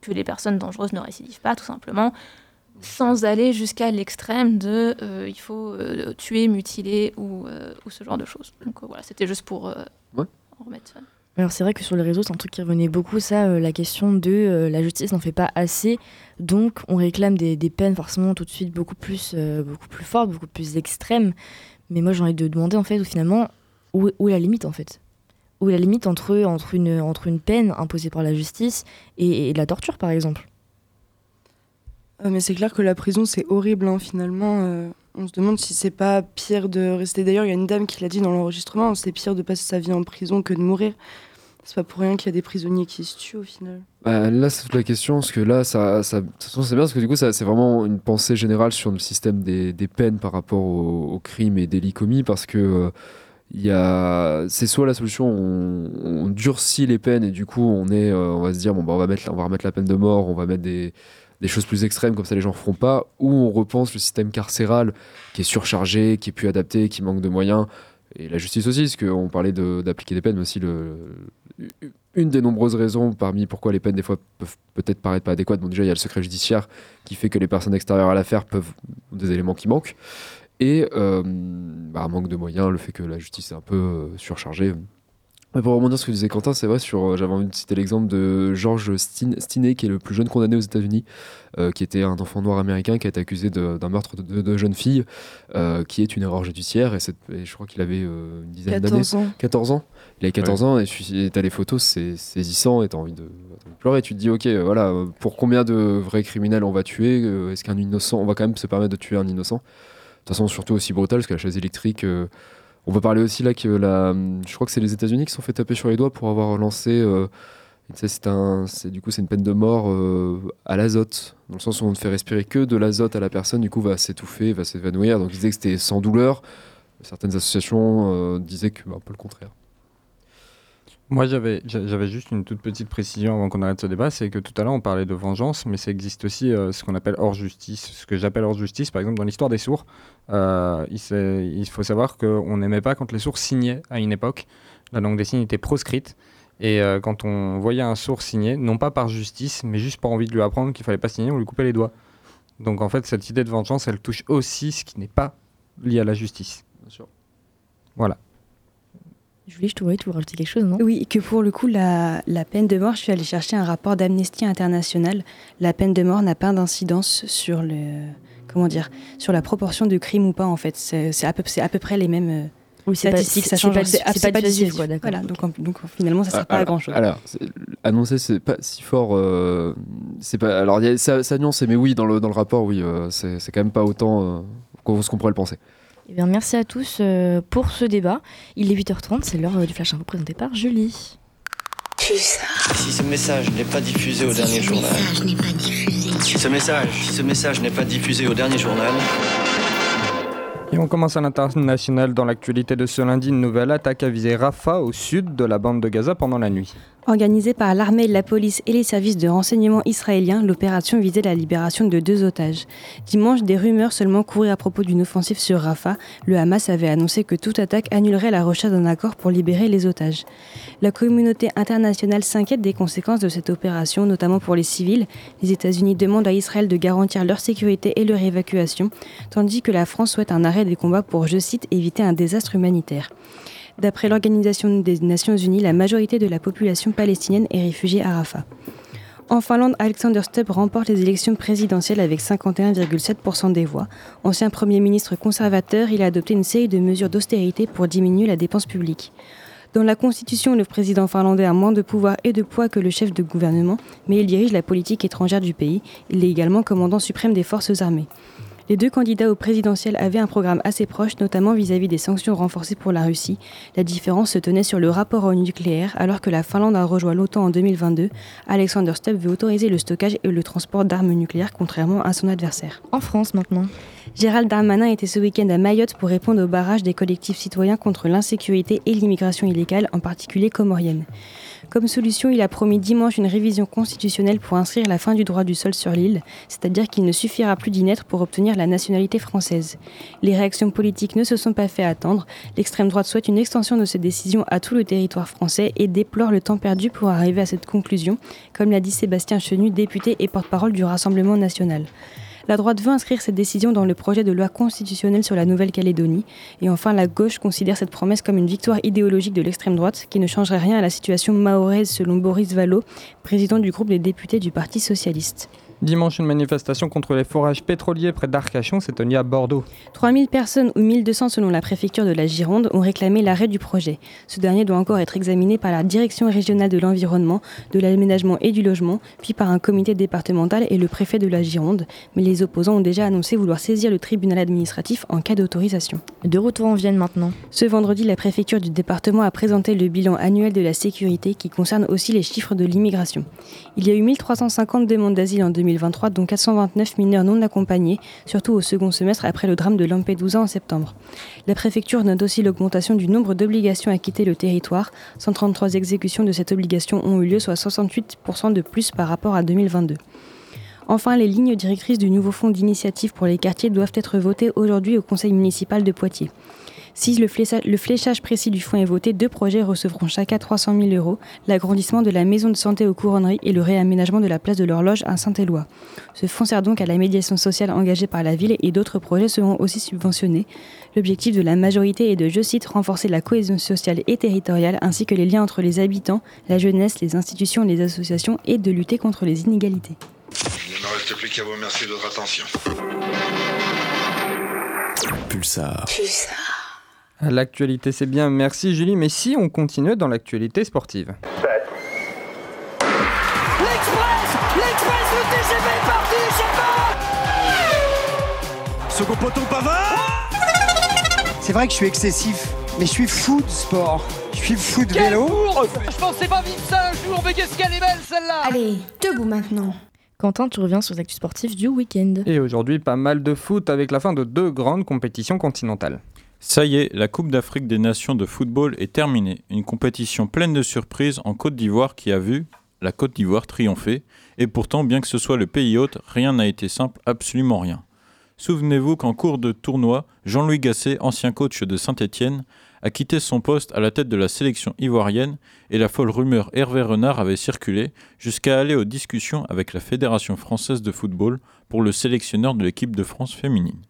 que les personnes dangereuses ne récidivent pas, tout simplement, sans aller jusqu'à l'extrême de euh, il faut euh, tuer, mutiler ou, euh, ou, ce genre de choses. Donc voilà, c'était juste pour en remettre ça. Alors c'est vrai que sur les réseaux, c'est un truc qui revenait beaucoup, ça, la question de la justice n'en fait pas assez, donc on réclame des, des, peines forcément tout de suite beaucoup plus, beaucoup plus fortes, beaucoup plus extrêmes. Mais moi j'ai envie de demander en fait, finalement, où, où est la limite en fait? Où est la limite entre, entre, une, entre une peine imposée par la justice et, et la torture par exemple? Ah, mais c'est clair que la prison, c'est horrible, hein, finalement. Euh, on se demande si c'est pas pire de rester. D'ailleurs, il y a une dame qui l'a dit dans l'enregistrement c'est pire de passer sa vie en prison que de mourir. C'est pas pour rien qu'il y a des prisonniers qui se tuent au final. Bah, là, c'est toute la question, parce que là, ça, ça, c'est bien, parce que du coup, ça, c'est vraiment une pensée générale sur le système des, peines par rapport aux, crimes et délits commis, parce que. Euh, c'est soit la solution on, durcit les peines et du coup on est euh, on va se dire bon bah on va mettre on va remettre la peine de mort on va mettre des des choses plus extrêmes, comme ça les gens ne feront pas, ou on repense le système carcéral qui est surchargé, qui est plus adapté, qui manque de moyens, et la justice aussi, parce qu'on parlait d'appliquer des peines, mais aussi une des nombreuses raisons parmi pourquoi les peines des fois peuvent peut-être paraître pas adéquates. Bon, déjà, il y a le secret judiciaire qui fait que les personnes extérieures à l'affaire peuvent des éléments qui manquent, et euh, bah, manque de moyens, le fait que la justice est un peu euh, surchargée pour rebondir sur ce que disait Quentin, c'est vrai, sur, euh, j'avais envie de citer l'exemple de George Stinney, qui est le plus jeune condamné aux États-Unis, euh, qui était un enfant noir américain qui a été accusé d'un meurtre de deux jeunes filles, euh, qui est une erreur judiciaire. Et, je crois qu'il avait une dizaine d'années. 14 ans. Il avait 14 ans, et tu as les photos, c'est saisissant, et tu as envie de, pleurer. Tu te dis, ok, voilà, pour combien de vrais criminels on va tuer Est-ce qu'un innocent, on va quand même se permettre de tuer un innocent? De toute façon, surtout aussi brutal, parce que la chaise électrique. On peut parler aussi là que la, je crois que c'est les États-Unis qui sont fait taper sur les doigts pour avoir lancé. Euh, c'est un, c'est du coup c'est une peine de mort euh, à l'azote, dans le sens où on ne fait respirer que de l'azote à la personne, du coup va s'étouffer, va s'évanouir. Donc ils disaient que c'était sans douleur. Certaines associations euh, disaient que bah, un peu le contraire. Moi, j'avais, j'avais juste une toute petite précision avant qu'on arrête ce débat, c'est que tout à l'heure, on parlait de vengeance, mais ça existe aussi euh, ce qu'on appelle hors justice. Ce que j'appelle hors justice, par exemple, dans l'histoire des sourds, euh, il, il, faut savoir qu'on n'aimait pas quand les sourds signaient à une époque. La langue des signes était proscrite. Et euh, quand on voyait un sourd signer, non pas par justice, mais juste par envie de lui apprendre qu'il fallait pas signer, on lui coupait les doigts. Donc en fait, cette idée de vengeance, elle touche aussi ce qui n'est pas lié à la justice. Bien sûr. Voilà. Julie, je te voyais, tu veux rajouter quelque chose, non? Oui, que pour le coup, la, la, peine de mort, je suis allée chercher un rapport d'Amnesty International. La peine de mort n'a pas d'incidence sur le, comment dire, sur la proportion de crimes ou pas, en fait. C'est à peu, à peu près les mêmes. Oui, statistiques, ça change. C'est pas, dissuasif, quoi, d'accord. Voilà, donc, donc, finalement, ça sert pas alors, à grand chose. Alors, annoncer, c'est pas si fort. Euh, c'est pas. Alors, y a, ça, ça nuance, mais oui, dans le, dans le rapport, oui, euh, c'est quand même pas autant euh, ce qu'on pourrait le penser. Eh bien, merci à tous euh, pour ce débat. Il est 8h30, c'est l'heure euh, du Flash Info présenté par Julie. Si ce message n'est pas diffusé au dernier journal. Si ce message, si ce message n'est pas diffusé au dernier journal. Et on commence à l'international dans l'actualité de ce lundi. Une nouvelle attaque a visé Rafah au sud de la bande de Gaza pendant la nuit. Organisée par l'armée, la police et les services de renseignement israéliens, l'opération visait la libération de deux otages. Dimanche, des rumeurs seulement couraient à propos d'une offensive sur Rafah. Le Hamas avait annoncé que toute attaque annulerait la recherche d'un accord pour libérer les otages. La communauté internationale s'inquiète des conséquences de cette opération, notamment pour les civils. Les États-Unis demandent à Israël de garantir leur sécurité et leur évacuation, tandis que la France souhaite un arrêt des combats pour, je cite, éviter un désastre humanitaire. D'après l'Organisation des Nations Unies, la majorité de la population palestinienne est réfugiée à Rafah. En Finlande, Alexander Stubb remporte les élections présidentielles avec 51,7% des voix. Ancien Premier ministre conservateur, il a adopté une série de mesures d'austérité pour diminuer la dépense publique. Dans la Constitution, le président finlandais a moins de pouvoir et de poids que le chef de gouvernement, mais il dirige la politique étrangère du pays. Il est également commandant suprême des forces armées. Les deux candidats au présidentiel avaient un programme assez proche, notamment vis-à-vis des sanctions renforcées pour la Russie. La différence se tenait sur le rapport au nucléaire, alors que la Finlande a rejoint l'OTAN en 2022. Alexander Stubb veut autoriser le stockage et le transport d'armes nucléaires, contrairement à son adversaire. En France maintenant. Gérald Darmanin était ce week-end à Mayotte pour répondre au barrage des collectifs citoyens contre l'insécurité et l'immigration illégale, en particulier comorienne. Comme solution, il a promis dimanche une révision constitutionnelle pour inscrire la fin du droit du sol sur l'île, c'est-à-dire qu'il ne suffira plus d'y naître pour obtenir la nationalité française. Les réactions politiques ne se sont pas fait attendre. L'extrême droite souhaite une extension de cette décision à tout le territoire français et déplore le temps perdu pour arriver à cette conclusion, comme l'a dit Sébastien Chenu, député et porte-parole du Rassemblement national. La droite veut inscrire cette décision dans le projet de loi constitutionnelle sur la Nouvelle-Calédonie. Et enfin, la gauche considère cette promesse comme une victoire idéologique de l'extrême droite qui ne changerait rien à la situation mahoraise selon Boris Vallot, président du groupe des députés du Parti socialiste. Dimanche, une manifestation contre les forages pétroliers près d'Arcachon s'est tenue à Bordeaux. 3000 personnes ou 1200 selon la préfecture de la Gironde ont réclamé l'arrêt du projet. Ce dernier doit encore être examiné par la Direction régionale de l'environnement, de l'aménagement et du logement, puis par un comité départemental et le préfet de la Gironde. Mais les opposants ont déjà annoncé vouloir saisir le tribunal administratif en cas d'autorisation. De retour en Vienne maintenant. Ce vendredi, la préfecture du département a présenté le bilan annuel de la sécurité qui concerne aussi les chiffres de l'immigration. Il y a eu 1350 demandes d'asile en 2020 2023, dont 429 mineurs non accompagnés, surtout au second semestre après le drame de Lampedusa en septembre. La préfecture note aussi l'augmentation du nombre d'obligations à quitter le territoire. 133 exécutions de cette obligation ont eu lieu, soit 68% de plus par rapport à 2022. Enfin, les lignes directrices du nouveau fonds d'initiative pour les quartiers doivent être votées aujourd'hui au conseil municipal de Poitiers. Si le fléchage, précis du fonds est voté, deux projets recevront chacun 300 000 euros, l'agrandissement de la maison de santé aux couronneries et le réaménagement de la place de l'horloge à Saint-Éloi. Ce fonds sert donc à la médiation sociale engagée par la ville et d'autres projets seront aussi subventionnés. L'objectif de la majorité est de, je cite, renforcer la cohésion sociale et territoriale ainsi que les liens entre les habitants, la jeunesse, les institutions et les associations et de lutter contre les inégalités. Il ne me reste plus qu'à vous remercier de votre attention. Pulsar. Pulsar. L'actualité, c'est bien. Merci Julie. Mais si on continue dans l'actualité sportive. L'Express L'Express, le TGV est parti, je Second poteau Pavard C'est vrai que je suis excessif, mais je suis fou de sport. Je suis fou de vélo. Je pensais pas vivre ça un jour, mais qu'est-ce qu'elle est belle celle-là Allez, debout maintenant. Quentin, tu reviens sur les actus sportifs du week-end. Et aujourd'hui, pas mal de foot avec la fin de deux grandes compétitions continentales. Ça y est, la Coupe d'Afrique des Nations de football est terminée. Une compétition pleine de surprises en Côte d'Ivoire qui a vu la Côte d'Ivoire triompher. Et pourtant, bien que ce soit le pays hôte, rien n'a été simple, absolument rien. Souvenez-vous qu'en cours de tournoi, Jean-Louis Gasset, ancien coach de Saint-Étienne, a quitté son poste à la tête de la sélection ivoirienne et la folle rumeur Hervé Renard avait circulé jusqu'à aller aux discussions avec la Fédération française de football pour le sélectionneur de l'équipe de France féminine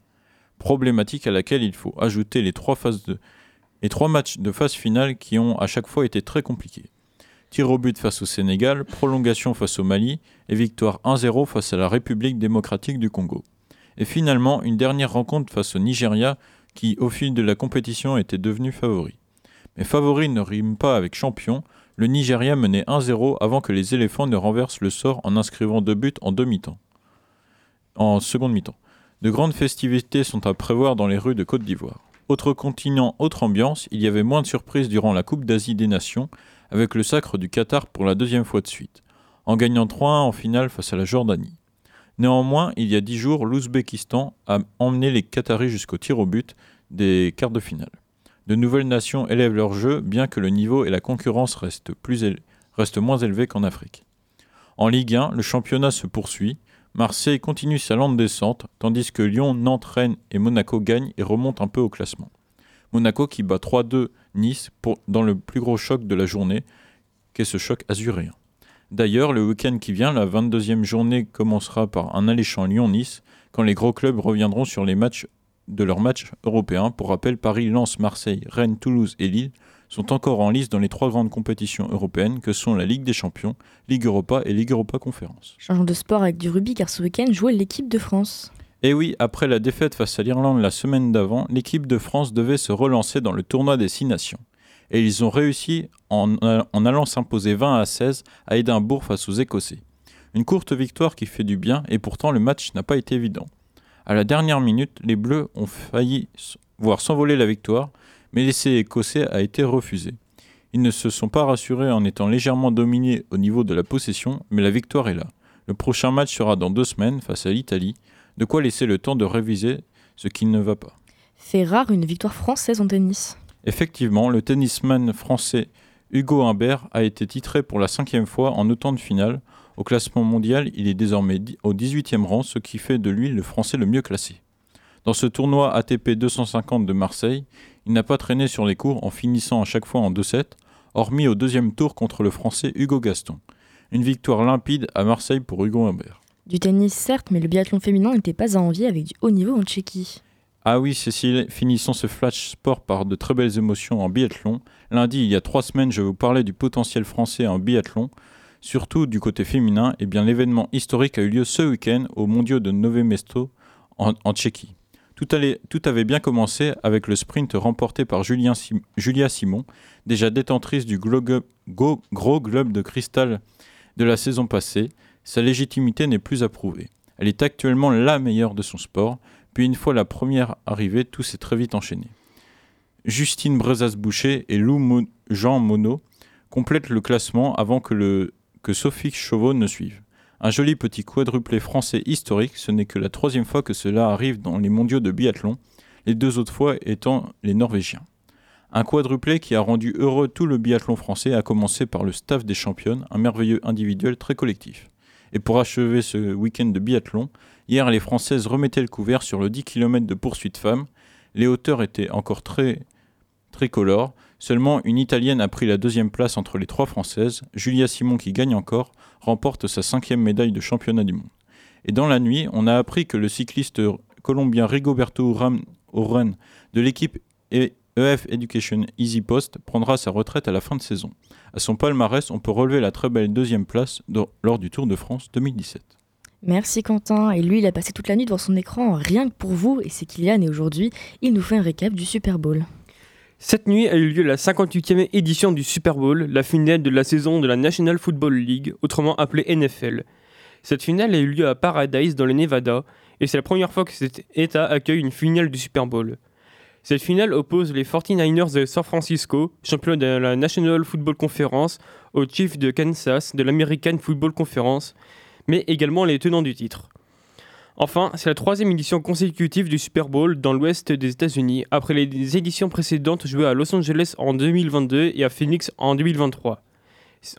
problématique à laquelle il faut ajouter les trois phases de matchs de phase finale qui ont à chaque fois été très compliqués. Tir au but face au Sénégal, prolongation face au Mali et victoire 1-0 face à la République démocratique du Congo. Et finalement, une dernière rencontre face au Nigeria qui, au fil de la compétition, était devenu favori. Mais favori ne rime pas avec champion, le Nigeria menait 1-0 avant que les éléphants ne renversent le sort en inscrivant deux buts en demi-temps. En seconde mi-temps. De grandes festivités sont à prévoir dans les rues de Côte d'Ivoire. Autre continent, autre ambiance, il y avait moins de surprises durant la Coupe d'Asie des Nations, avec le sacre du Qatar pour la deuxième fois de suite, en gagnant 3-1 en finale face à la Jordanie. Néanmoins, il y a dix jours, l'Ouzbékistan a emmené les Qataris jusqu'au tir au but des quarts de finale. De nouvelles nations élèvent leur jeu, bien que le niveau et la concurrence restent, restent moins élevés qu'en Afrique. En Ligue 1, le championnat se poursuit. Marseille continue sa lente descente, tandis que Lyon, Nantes, Rennes et Monaco gagnent et remontent un peu au classement. Monaco qui bat 3-2 Nice dans le plus gros choc de la journée, qu'est ce choc azuréen. D'ailleurs, le week-end qui vient, la 22e journée commencera par un alléchant Lyon-Nice, quand les gros clubs reviendront sur les matchs de leurs matchs européens. Pour rappel, Paris, Lens, Marseille, Rennes, Toulouse et Lille sont encore en lice dans les trois grandes compétitions européennes que sont la Ligue des Champions, Ligue Europa et Ligue Europa Conférence. Changeons de sport avec du rugby car ce week-end jouait l'équipe de France. Et oui, après la défaite face à l'Irlande la semaine d'avant, l'équipe de France devait se relancer dans le tournoi des Six Nations. Et ils ont réussi en, en allant s'imposer 20 à 16 à Édimbourg face aux Écossais. Une courte victoire qui fait du bien et pourtant le match n'a pas été évident. À la dernière minute, les Bleus ont failli voir s'envoler la victoire, mais l'essai écossais a été refusé. Ils ne se sont pas rassurés en étant légèrement dominés au niveau de la possession, mais la victoire est là. Le prochain match sera dans deux semaines face à l'Italie, de quoi laisser le temps de réviser ce qui ne va pas. Fait rare une victoire française en tennis. Effectivement, le tennisman français Hugo Humbert a été titré pour la cinquième fois en autant de finales. Au classement mondial, il est désormais au 18e rang, ce qui fait de lui le français le mieux classé. Dans ce tournoi ATP 250 de Marseille, il n'a pas traîné sur les cours en finissant à chaque fois en 2-7, hormis au deuxième tour contre le français Hugo Gaston. Une victoire limpide à Marseille pour Hugo Humbert. Du tennis, certes, mais le biathlon féminin n'était pas à envier avec du haut niveau en Tchéquie. Ah oui, Cécile, finissons ce flash sport par de très belles émotions en biathlon. Lundi, il y a trois semaines, je vous parlais du potentiel français en biathlon, surtout du côté féminin. Et bien, l'événement historique a eu lieu ce week-end au Mondiaux de Nové Mesto en, en Tchéquie. Tout, avait bien commencé avec le sprint remporté par Julia Simon, déjà détentrice du gros globe de cristal de la saison passée. Sa légitimité n'est plus à prouver. Elle est actuellement la meilleure de son sport, puis une fois la première arrivée, tout s'est très vite enchaîné. Justine Brezas-Boucher et Lou Jean Monod complètent le classement avant que Sophie Chauveau ne suive. Un joli petit quadruplé français historique, ce n'est que la troisième fois que cela arrive dans les mondiaux de biathlon, les deux autres fois étant les Norvégiens. Un quadruplé qui a rendu heureux tout le biathlon français, à commencer par le staff des championnes, un merveilleux individuel très collectif. Et pour achever ce week-end de biathlon, hier les Françaises remettaient le couvert sur le 10 km de poursuite femmes. Les hauteurs étaient encore très tricolores. Seulement une Italienne a pris la deuxième place entre les trois Françaises. Julia Simon, qui gagne encore, remporte sa cinquième médaille de championnat du monde. Et dans la nuit, on a appris que le cycliste colombien Rigoberto Urán de l'équipe EF Education Easy Post prendra sa retraite à la fin de saison. À son palmarès, on peut relever la très belle deuxième place lors du Tour de France 2017. Merci Quentin. Et lui, il a passé toute la nuit devant son écran rien que pour vous. Et c'est Kylian. Et aujourd'hui, il nous fait un récap du Super Bowl. Cette nuit a eu lieu la 58e édition du Super Bowl, la finale de la saison de la National Football League, autrement appelée NFL. Cette finale a eu lieu à Paradise, dans le Nevada, et c'est la première fois que cet État accueille une finale du Super Bowl. Cette finale oppose les 49ers de San Francisco, champions de la National Football Conference, aux Chiefs de Kansas de l'American Football Conference, mais également les tenants du titre. Enfin, c'est la troisième édition consécutive du Super Bowl dans l'ouest des États-Unis, après les éditions précédentes jouées à Los Angeles en 2022 et à Phoenix en 2023.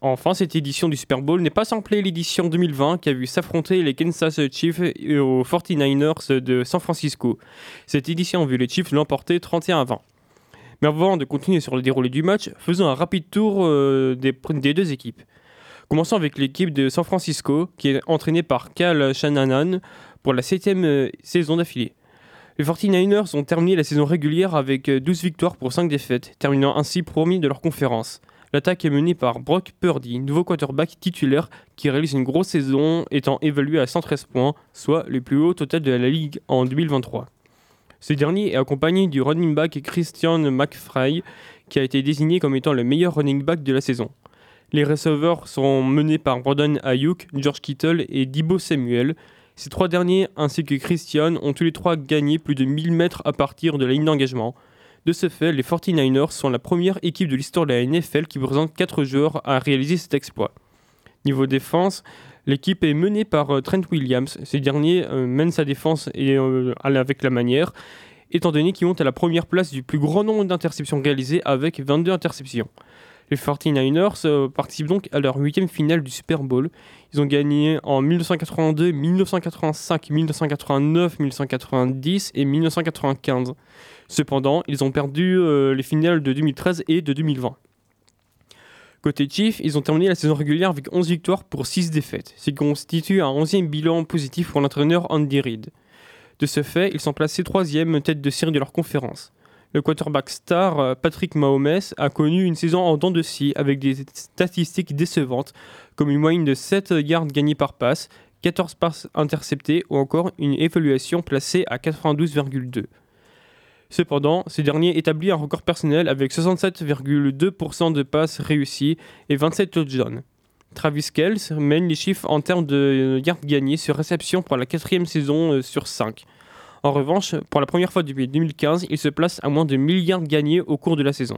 Enfin, cette édition du Super Bowl n'est pas samplée l'édition 2020 qui a vu s'affronter les Kansas Chiefs aux 49ers de San Francisco. Cette édition a vu les Chiefs l'emporter 31 à 20. Mais avant de continuer sur le déroulé du match, faisons un rapide tour euh, des, des, deux équipes. Commençons avec l'équipe de San Francisco, qui est entraînée par Cal Shanahan pour la septième euh, saison d'affilée. Les 49ers ont terminé la saison régulière avec 12 victoires pour 5 défaites, terminant ainsi premier de leur conférence. L'attaque est menée par Brock Purdy, nouveau quarterback titulaire qui réalise une grosse saison, étant évalué à 113 points, soit le plus haut total de la ligue en 2023. Ce dernier est accompagné du running back Christian McFry, qui a été désigné comme étant le meilleur running back de la saison. Les receveurs sont menés par Brandon Ayuk, George Kittle et Dibo Samuel. Ces trois derniers, ainsi que Christian, ont tous les trois gagné plus de 1000 mètres à partir de la ligne d'engagement. De ce fait, les 49ers sont la première équipe de l'histoire de la NFL qui présente 4 joueurs à réaliser cet exploit. Niveau défense, l'équipe est menée par euh, Trent Williams. Ce dernier euh, mène sa défense et, euh, avec la manière, étant donné qu'il monte à la première place du plus grand nombre d'interceptions réalisées avec 22 interceptions. Les 49ers participent donc à leur huitième finale du Super Bowl. Ils ont gagné en 1982, 1985, 1989, 1990 et 1995. Cependant, ils ont perdu euh, les finales de 2013 et de 2020. Côté Chiefs, ils ont terminé la saison régulière avec 11 victoires pour 6 défaites, ce qui constitue un 11e bilan positif pour l'entraîneur Andy Reid. De ce fait, ils sont placés 3e tête de série de leur conférence. Le quarterback star euh, Patrick Mahomes a connu une saison en dents de scie avec des statistiques décevantes comme une moyenne de 7 yards gagnés par passe, 14 passes interceptées ou encore une évaluation placée à 92,2. Cependant, ce dernier établit un record personnel avec 67,2% de passes réussies et 27 touchdowns. Travis Kelce mène les chiffres en termes de yards gagnés sur réception pour la quatrième saison euh, sur 5. En revanche, pour la première fois depuis 2015, il se place à moins de 1000 yards gagnés au cours de la saison.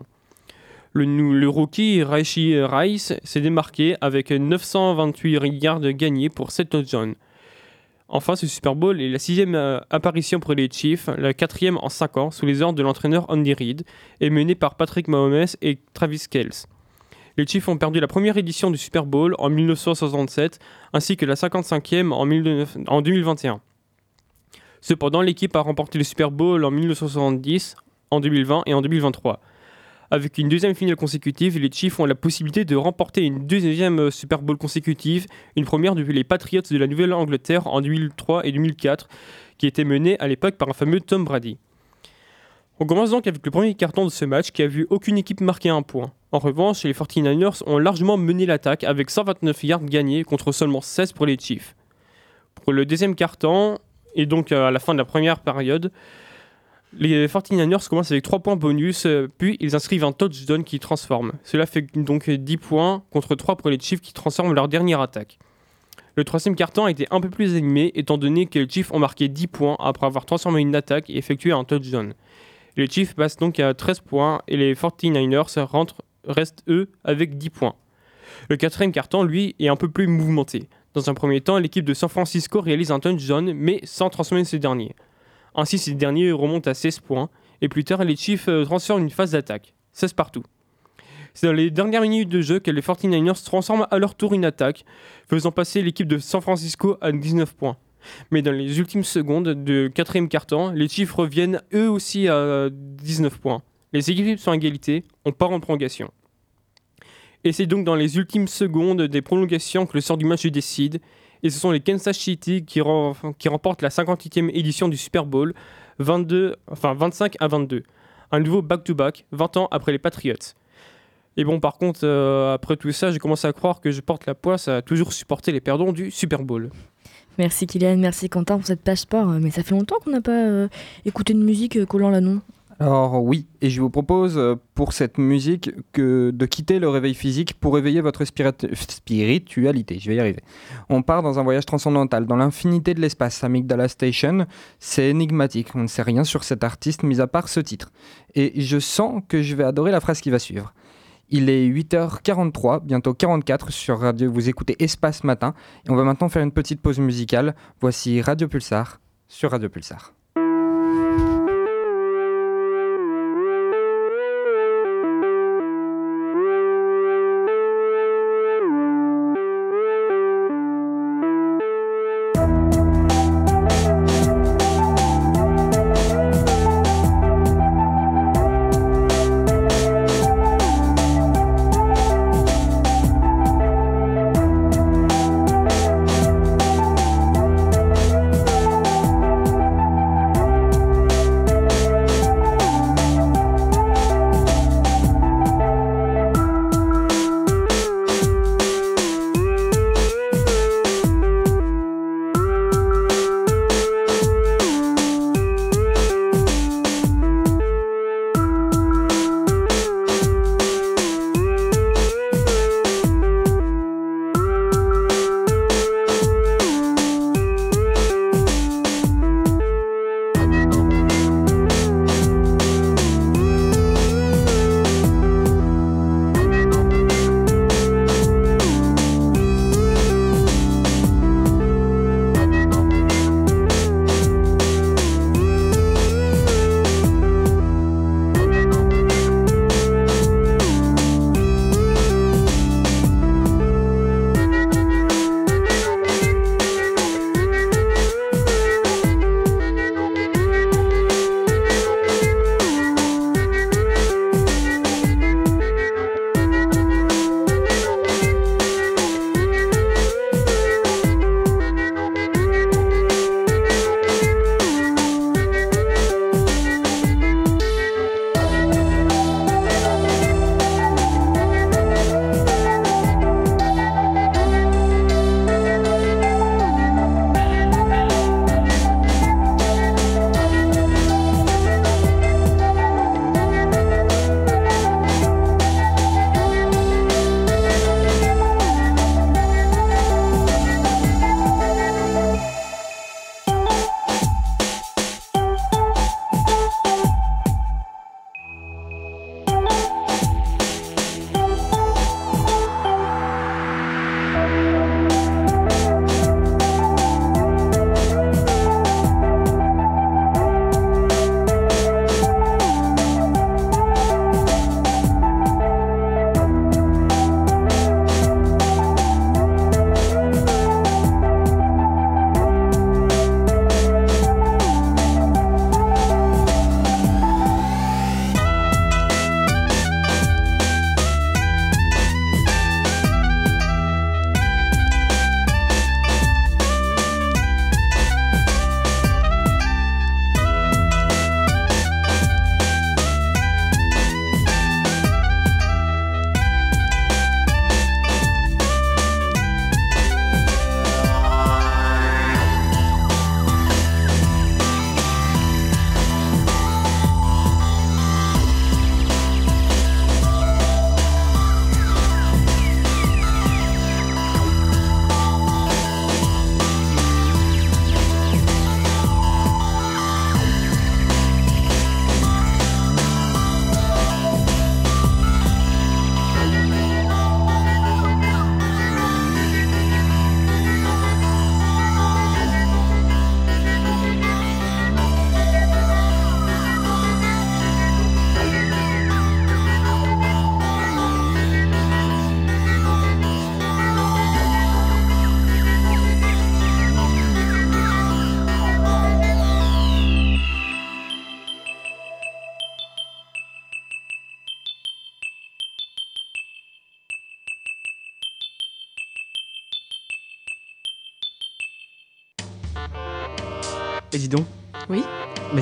Le, rookie Raishi Rice s'est démarqué avec 928 yards gagnés pour 7 touchdowns. Enfin, ce Super Bowl est la sixième euh, apparition pour les Chiefs, la quatrième en cinq ans, sous les ordres de l'entraîneur Andy Reid, et menée par Patrick Mahomes et Travis Kelce. Les Chiefs ont perdu la première édition du Super Bowl en 1967, ainsi que la 55e en, en 2021. Cependant, l'équipe a remporté le Super Bowl en 1970, en 2020 et en 2023. Avec une deuxième finale consécutive, les Chiefs ont la possibilité de remporter une deuxième euh, Super Bowl consécutive, une première depuis les Patriots de la Nouvelle-Angleterre en 2003 et 2004, qui était menée à l'époque par un fameux Tom Brady. On commence donc avec le premier carton de ce match qui a vu aucune équipe marquer un point. En revanche, les 49ers ont largement mené l'attaque avec 129 yards gagnés contre seulement 16 pour les Chiefs. Pour le deuxième carton, et donc euh, à la fin de la première période, les 49ers commencent avec 3 points bonus, euh, puis ils inscrivent un touchdown qui transforme. Cela fait donc 10 points contre 3 pour les Chiefs qui transforment leur dernière attaque. Le troisième carton a été un peu plus animé étant donné que les Chiefs ont marqué 10 points après avoir transformé une attaque et effectué un touchdown. Les Chiefs passent donc à 13 points et les 49ers rentrent, restent eux avec 10 points. Le quatrième carton, lui, est un peu plus mouvementé. Dans un premier temps, l'équipe de San Francisco réalise un touchdown mais sans transformer ce dernier. Ainsi, ces derniers remontent à 16 points, et plus tard, les Chiefs euh, transforment une phase d'attaque, 16 partout. C'est dans les dernières minutes de jeu que les 49ers transforment à leur tour une attaque, faisant passer l'équipe de San Francisco à 19 points. Mais dans les ultimes secondes de quatrième quart-temps, les Chiefs reviennent eux aussi à 19 points. Les équipes sont à égalité, on part en prolongation. Et c'est donc dans les ultimes secondes des prolongations que le sort du match se décide, et ce sont les Kansas City qui, remportent la 58e édition du Super Bowl, 22, enfin 25 à 22. Un nouveau back-to-back, 20 ans après les Patriots. Et bon, par contre, euh, après tout ça, j'ai commencé à croire que je porte la poisse à toujours supporter les perdants du Super Bowl. Merci Kylian, merci Quentin pour cette page. Mais ça fait longtemps qu'on n'a pas euh, écouté de musique euh, collant la non alors oui, et je vous propose euh, pour cette musique que de quitter le réveil physique pour éveiller votre spiritualité. Je vais y arriver. On part dans un voyage transcendantal, dans l'infinité de l'espace. Amygdala Station, c'est énigmatique. On ne sait rien sur cet artiste, mis à part ce titre. Et je sens que je vais adorer la phrase qui va suivre. Il est 8h43, bientôt 44 sur Radio. Vous écoutez Espace Matin. Et on va maintenant faire une petite pause musicale. Voici Radio Pulsar sur Radio Pulsar.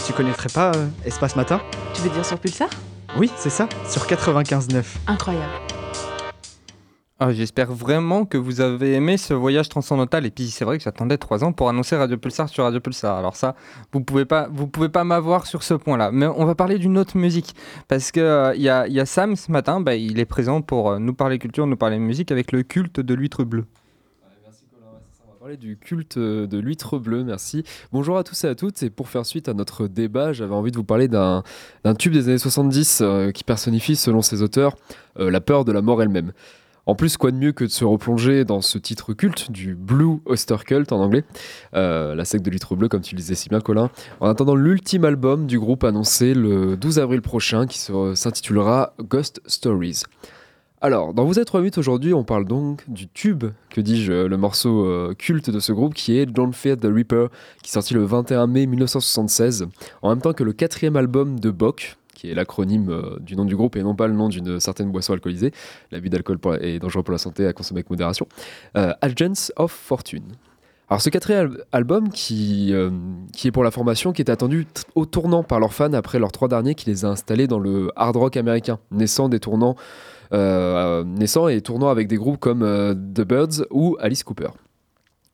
Tu connaîtrais pas euh, Espace Matin Tu veux dire sur Pulsar Oui, c'est ça, sur 95.9. Incroyable. Ah, J'espère vraiment que vous avez aimé ce voyage transcendantal. Et puis c'est vrai que j'attendais trois ans pour annoncer Radio Pulsar sur Radio Pulsar. Alors ça, vous pouvez pas, vous pouvez pas m'avoir sur ce point-là. Mais on va parler d'une autre musique parce que euh, il y, a, y, a, Sam ce matin. Bah, il est présent pour euh, nous parler culture, nous parler musique avec le culte de l'huître bleue. Du culte de l'huître bleue, merci. Bonjour à tous et à toutes, et pour faire suite à notre débat, j'avais envie de vous parler d'un tube des années 70 euh, qui personnifie, selon ses auteurs, euh, la peur de la mort elle-même. En plus, quoi de mieux que de se replonger dans ce titre culte du Blue Oyster Cult en anglais, euh, la secte de l'huître bleue, comme tu le disais si bien, Colin, en attendant l'ultime album du groupe annoncé le 12 avril prochain qui s'intitulera Ghost Stories. Alors, dans Vous êtes 3 minutes aujourd'hui, on parle donc du tube, que dis-je, le morceau euh, culte de ce groupe qui est Don't Fear the Reaper, qui est sorti le 21 mai 1976, en même temps que le quatrième album de Bock, qui est l'acronyme euh, du nom du groupe et non pas le nom d'une certaine boisson alcoolisée. L'abus d'alcool est dangereux pour la santé à consommer avec modération. Euh, Agents of Fortune. Alors ce quatrième album qui, euh, qui est pour la formation, qui est attendu au tournant par leurs fans après leurs trois derniers qui les a installés dans le hard rock américain, naissant des tournants, euh, naissant et tournant avec des groupes comme euh, The Birds ou Alice Cooper.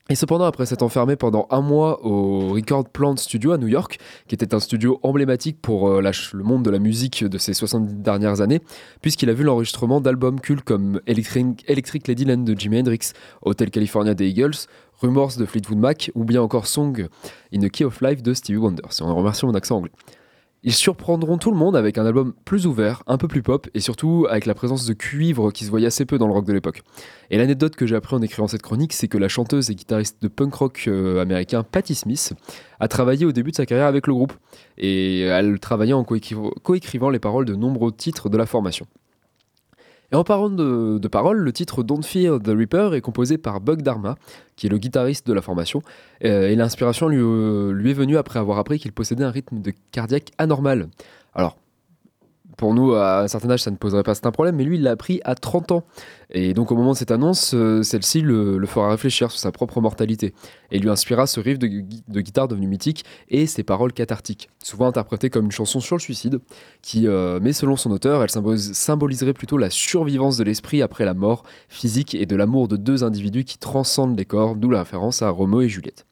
Et cependant, après s'être enfermé pendant un mois au Record Plant Studio à New York, qui était un studio emblématique pour euh, le monde de la musique de ces 70 dernières années, puisqu'il a vu l'enregistrement d'albums cultes comme Electric, Electric Ladyland de Jimi Hendrix, Hotel California des Eagles, Rumors de Fleetwood Mac, ou bien encore Song in the Key of Life de Stevie Wonder, si on remercie mon accent anglais. Ils surprendront tout le monde avec un album plus ouvert, un peu plus pop, et surtout avec la présence de cuivre qui se voyait assez peu dans le rock de l'époque. Et l'anecdote que j'ai appris en écrivant cette chronique, c'est que la chanteuse et guitariste de punk rock euh, américain Patti Smith a travaillé au début de sa carrière avec le groupe, et elle travaillait en coécrivant les paroles de nombreux titres de la formation. Et en parlant de, de, paroles, le titre Don't Fear the Reaper est composé par Bug Dharma, qui est le guitariste de la formation, euh, et l'inspiration lui, euh, lui, est venue après avoir appris qu'il possédait un rythme de cardiaque anormal. Alors, pour nous, à un certain âge, ça ne poserait pas un problème, mais lui, il l'a appris à 30 ans. Et donc, au moment de cette annonce, euh, celle-ci le, fera réfléchir sur sa propre mortalité et lui inspira ce riff de, guitare devenu mythique et ses paroles cathartiques, souvent interprétées comme une chanson sur le suicide, qui, euh, mais selon son auteur, elle symbolise, symboliserait plutôt la survivance de l'esprit après la mort physique et de l'amour de deux individus qui transcendent les corps, d'où la référence à Roméo et Juliette.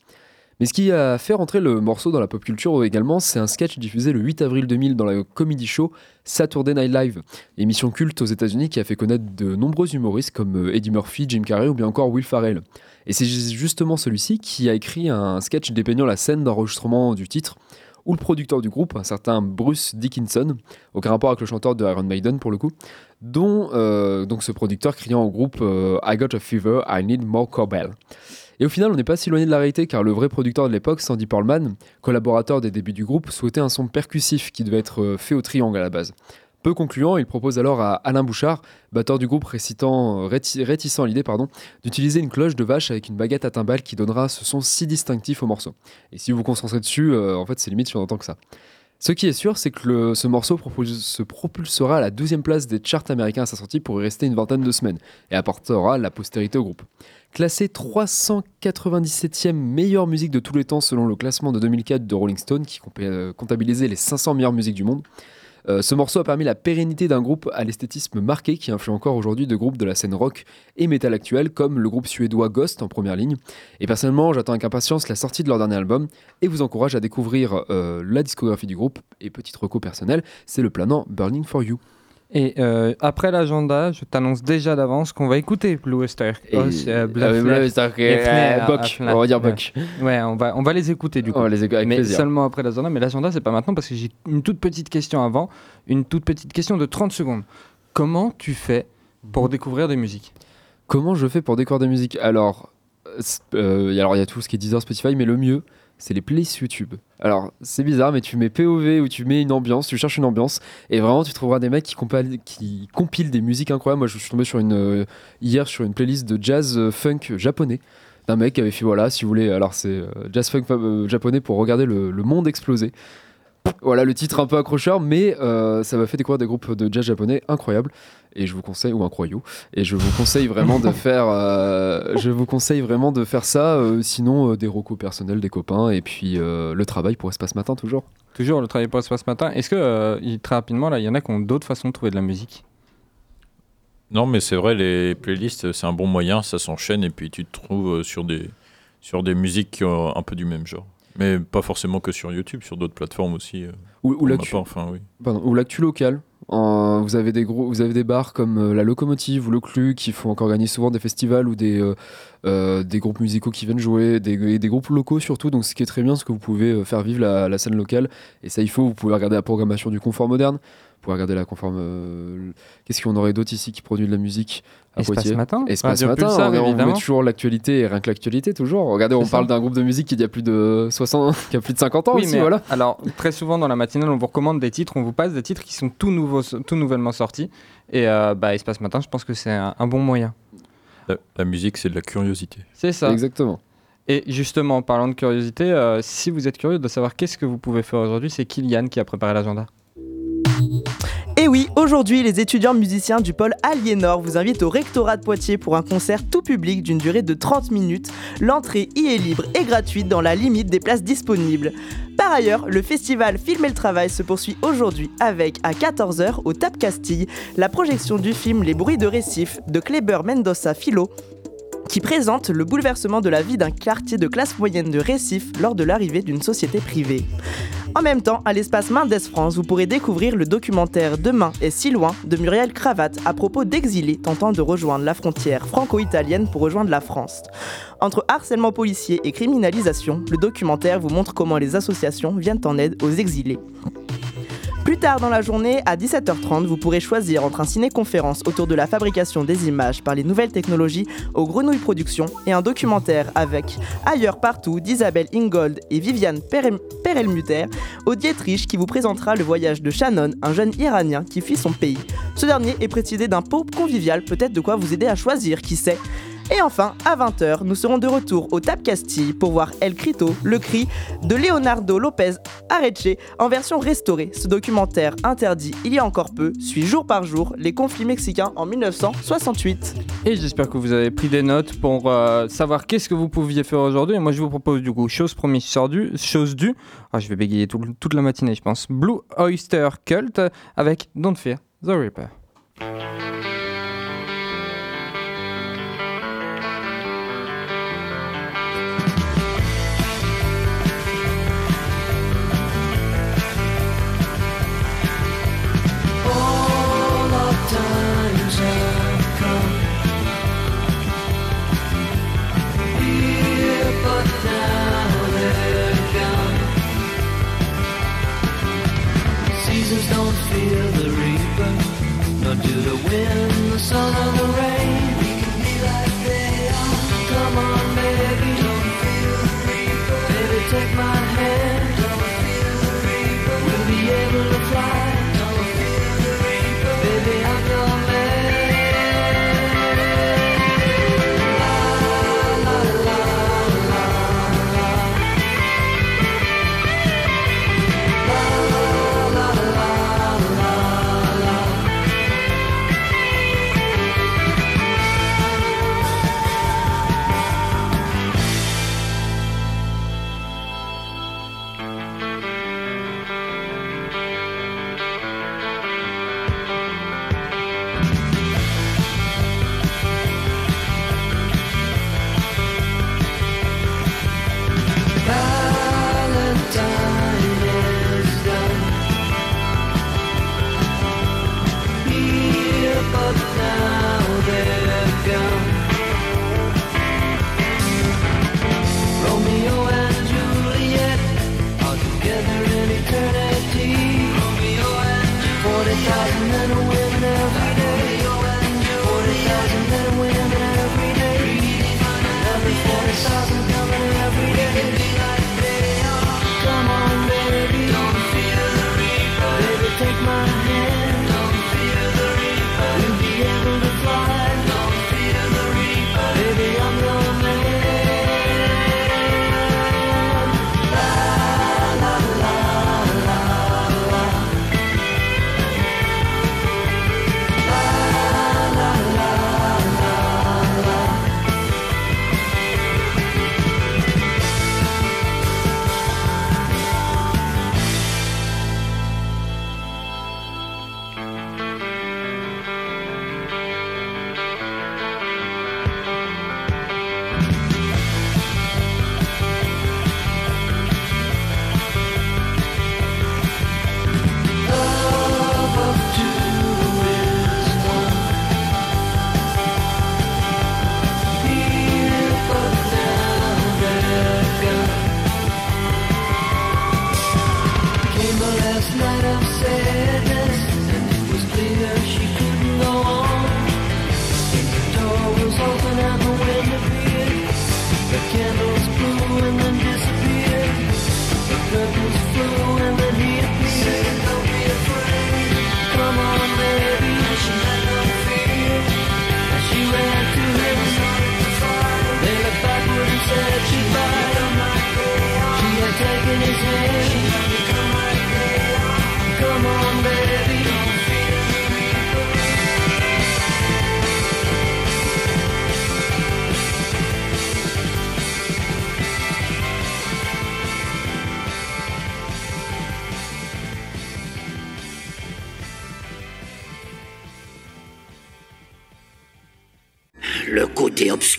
Mais ce qui a fait rentrer le morceau dans la pop culture également, c'est un sketch diffusé le 8 avril 2000 dans la comedy show Saturday Night Live, émission culte aux États-Unis qui a fait connaître de nombreux humoristes comme Eddie Murphy, Jim Carrey ou bien encore Will Farrell. Et c'est justement celui-ci qui a écrit un sketch dépeignant la scène d'enregistrement du titre, où le producteur du groupe, un certain Bruce Dickinson, aucun rapport avec le chanteur de Iron Maiden pour le coup, dont euh, donc ce producteur criant au groupe euh, I got a fever, I need more cowbell. Et au final, on n'est pas si loin de la réalité car le vrai producteur de l'époque, Sandy Pearlman, collaborateur des débuts du groupe, souhaitait un son percussif qui devait être fait au triangle à la base. Peu concluant, il propose alors à Alain Bouchard, batteur du groupe récitant, réti, réticent à l'idée, d'utiliser une cloche de vache avec une baguette à timbales qui donnera ce son si distinctif au morceau. Et si vous vous concentrez dessus, euh, en fait, c'est limite si on entend que ça. Ce qui est sûr, c'est que ce morceau se propulsera à la 12e place des charts américains à sa sortie pour y rester une vingtaine de semaines et apportera la postérité au groupe. Classé 397e meilleure musique de tous les temps selon le classement de 2004 de Rolling Stone qui comptabilisait les 500 meilleures musiques du monde, euh, ce morceau a permis la pérennité d'un groupe à l'esthétisme marqué qui influe encore aujourd'hui de groupes de la scène rock et métal actuelle comme le groupe suédois Ghost en première ligne. Et personnellement, j'attends avec impatience la sortie de leur dernier album et vous encourage à découvrir euh, la discographie du groupe. Et petite reco personnelle, c'est le planant Burning for You. Et euh, après l'agenda, je t'annonce déjà d'avance qu'on va écouter Blue Oyster. Et... Oh, euh, Blue Oyster, euh, Buck, on va dire Buck. Ouais, on va, on va les écouter du coup. On va les écouter avec mais plaisir. seulement après l'agenda. Mais l'agenda, c'est pas maintenant parce que j'ai une toute petite question avant. Une toute petite question de 30 secondes. Comment tu fais pour découvrir des musiques? Comment je fais pour découvrir des musiques? Alors, euh, alors il y a tout ce qui est Deezer, Spotify, mais le mieux, c'est les playlists YouTube. Alors, c'est bizarre, mais tu mets POV ou tu mets une ambiance, tu cherches une ambiance, et vraiment, tu trouveras des mecs qui, compilent, des musiques incroyables. Moi, je suis tombé sur une, euh, hier sur une playlist de jazz euh, funk japonais d'un mec qui avait fait, voilà, si vous voulez, alors c'est euh, jazz funk japonais pour regarder le, monde exploser. Voilà le titre un peu accrocheur, mais euh, ça m'a fait découvrir des groupes de jazz japonais incroyables. Et je vous conseille, ou incroyaux, et je vous conseille vraiment de faire, euh, je vous conseille vraiment de faire ça. euh, sinon, euh, des recos personnels, des copains, et puis euh, le travail pour Espace Matin toujours. Toujours le travail pour Espace Matin. Est-ce que, euh, il- très rapidement, là, il y en a qui ont d'autres façons de trouver de la musique? Non, mais c'est vrai, les playlists, c'est un bon moyen, ça s'enchaîne et puis tu te trouves euh, sur des, sur des musiques qui ont un peu du même genre. Mais pas forcément que sur YouTube, sur d'autres plateformes aussi. euh, Ou, ou l'actu, enfin, oui. locale. En- vous avez des gros, vous avez des bars comme euh, la Locomotive ou le Clu qui font encore gagner souvent des festivals ou des euh, euh, des groupes musicaux qui viennent jouer, des, et des groupes locaux surtout. Donc ce qui est très bien, c'est que vous pouvez faire vivre la, la scène locale. Et ça, il faut. Vous pouvez regarder la programmation du Confort Moderne. Vous pouvez regarder la conforme. Qu'est-ce qu'on aurait d'autres ici qui produit de la musique? À Espace Poitiers Matin Espace Radio Matin. Pulsar, on, est- on évidemment. met toujours l'actualité et rien que l'actualité toujours. Regardez, on parle d'un groupe de musique qui a plus de 60, qui a plus de 50 ans Oui, aussi, mais voilà. alors très souvent dans la matinale, on vous recommande des titres, on vous passe des titres qui sont tout nouveaux, tout nouvellement sortis. Et euh, bah, Espace Matin, je pense que c'est un, un bon moyen. La, la musique, c'est de la curiosité. C'est ça. Exactement. Et justement, en parlant de curiosité, euh, si vous êtes curieux de savoir qu'est-ce que vous pouvez faire aujourd'hui, c'est Kylian qui a préparé l'agenda. Et oui, aujourd'hui, les étudiants musiciens du pôle Aliénor vous invitent au rectorat de Poitiers pour un concert tout public d'une durée de 30 minutes. L'entrée y est libre et gratuite dans la limite des places disponibles. Par ailleurs, le festival Film et le Travail se poursuit aujourd'hui avec, à 14h, au Tap Castille, la projection du film Les bruits de récif de Kleber Mendoza Philo qui présente le bouleversement de la vie d'un quartier de classe moyenne de Récif lors de l'arrivée d'une société privée. En même temps, à l'espace Mendes France, vous pourrez découvrir le documentaire Demain est si loin de Muriel Cravate à propos d'exilés tentant de rejoindre la frontière franco-italienne pour rejoindre la France. Entre harcèlement policier et criminalisation, le documentaire vous montre comment les associations viennent en aide aux exilés. Plus tard dans la journée, à 17h30, vous pourrez choisir entre un ciné-conférence autour de la fabrication des images par les nouvelles technologies aux Grenouilles Productions et un documentaire avec Ailleurs partout d'Isabelle Ingold et Viviane Perel- Perelmuter au Dietrich qui vous présentera le voyage de Shannon, un jeune Iranien qui fuit son pays. Ce dernier est précédé d'un pot convivial, peut-être de quoi vous aider à choisir, qui sait? Et enfin, à 20h, nous serons de retour au Tap Castille pour voir El Crito, le cri de Leonardo Lopez Areche en version restaurée. Ce documentaire interdit il y a encore peu suit jour par jour les conflits mexicains en 1968. Et j'espère que vous avez pris des notes pour euh, savoir qu'est-ce que vous pouviez faire aujourd'hui. Et moi, je vous propose du coup, chose promise, chose due. Ah, je vais bégayer tout- toute la matinée, je pense. Blue Oyster Cult avec Don't Fear the Reaper.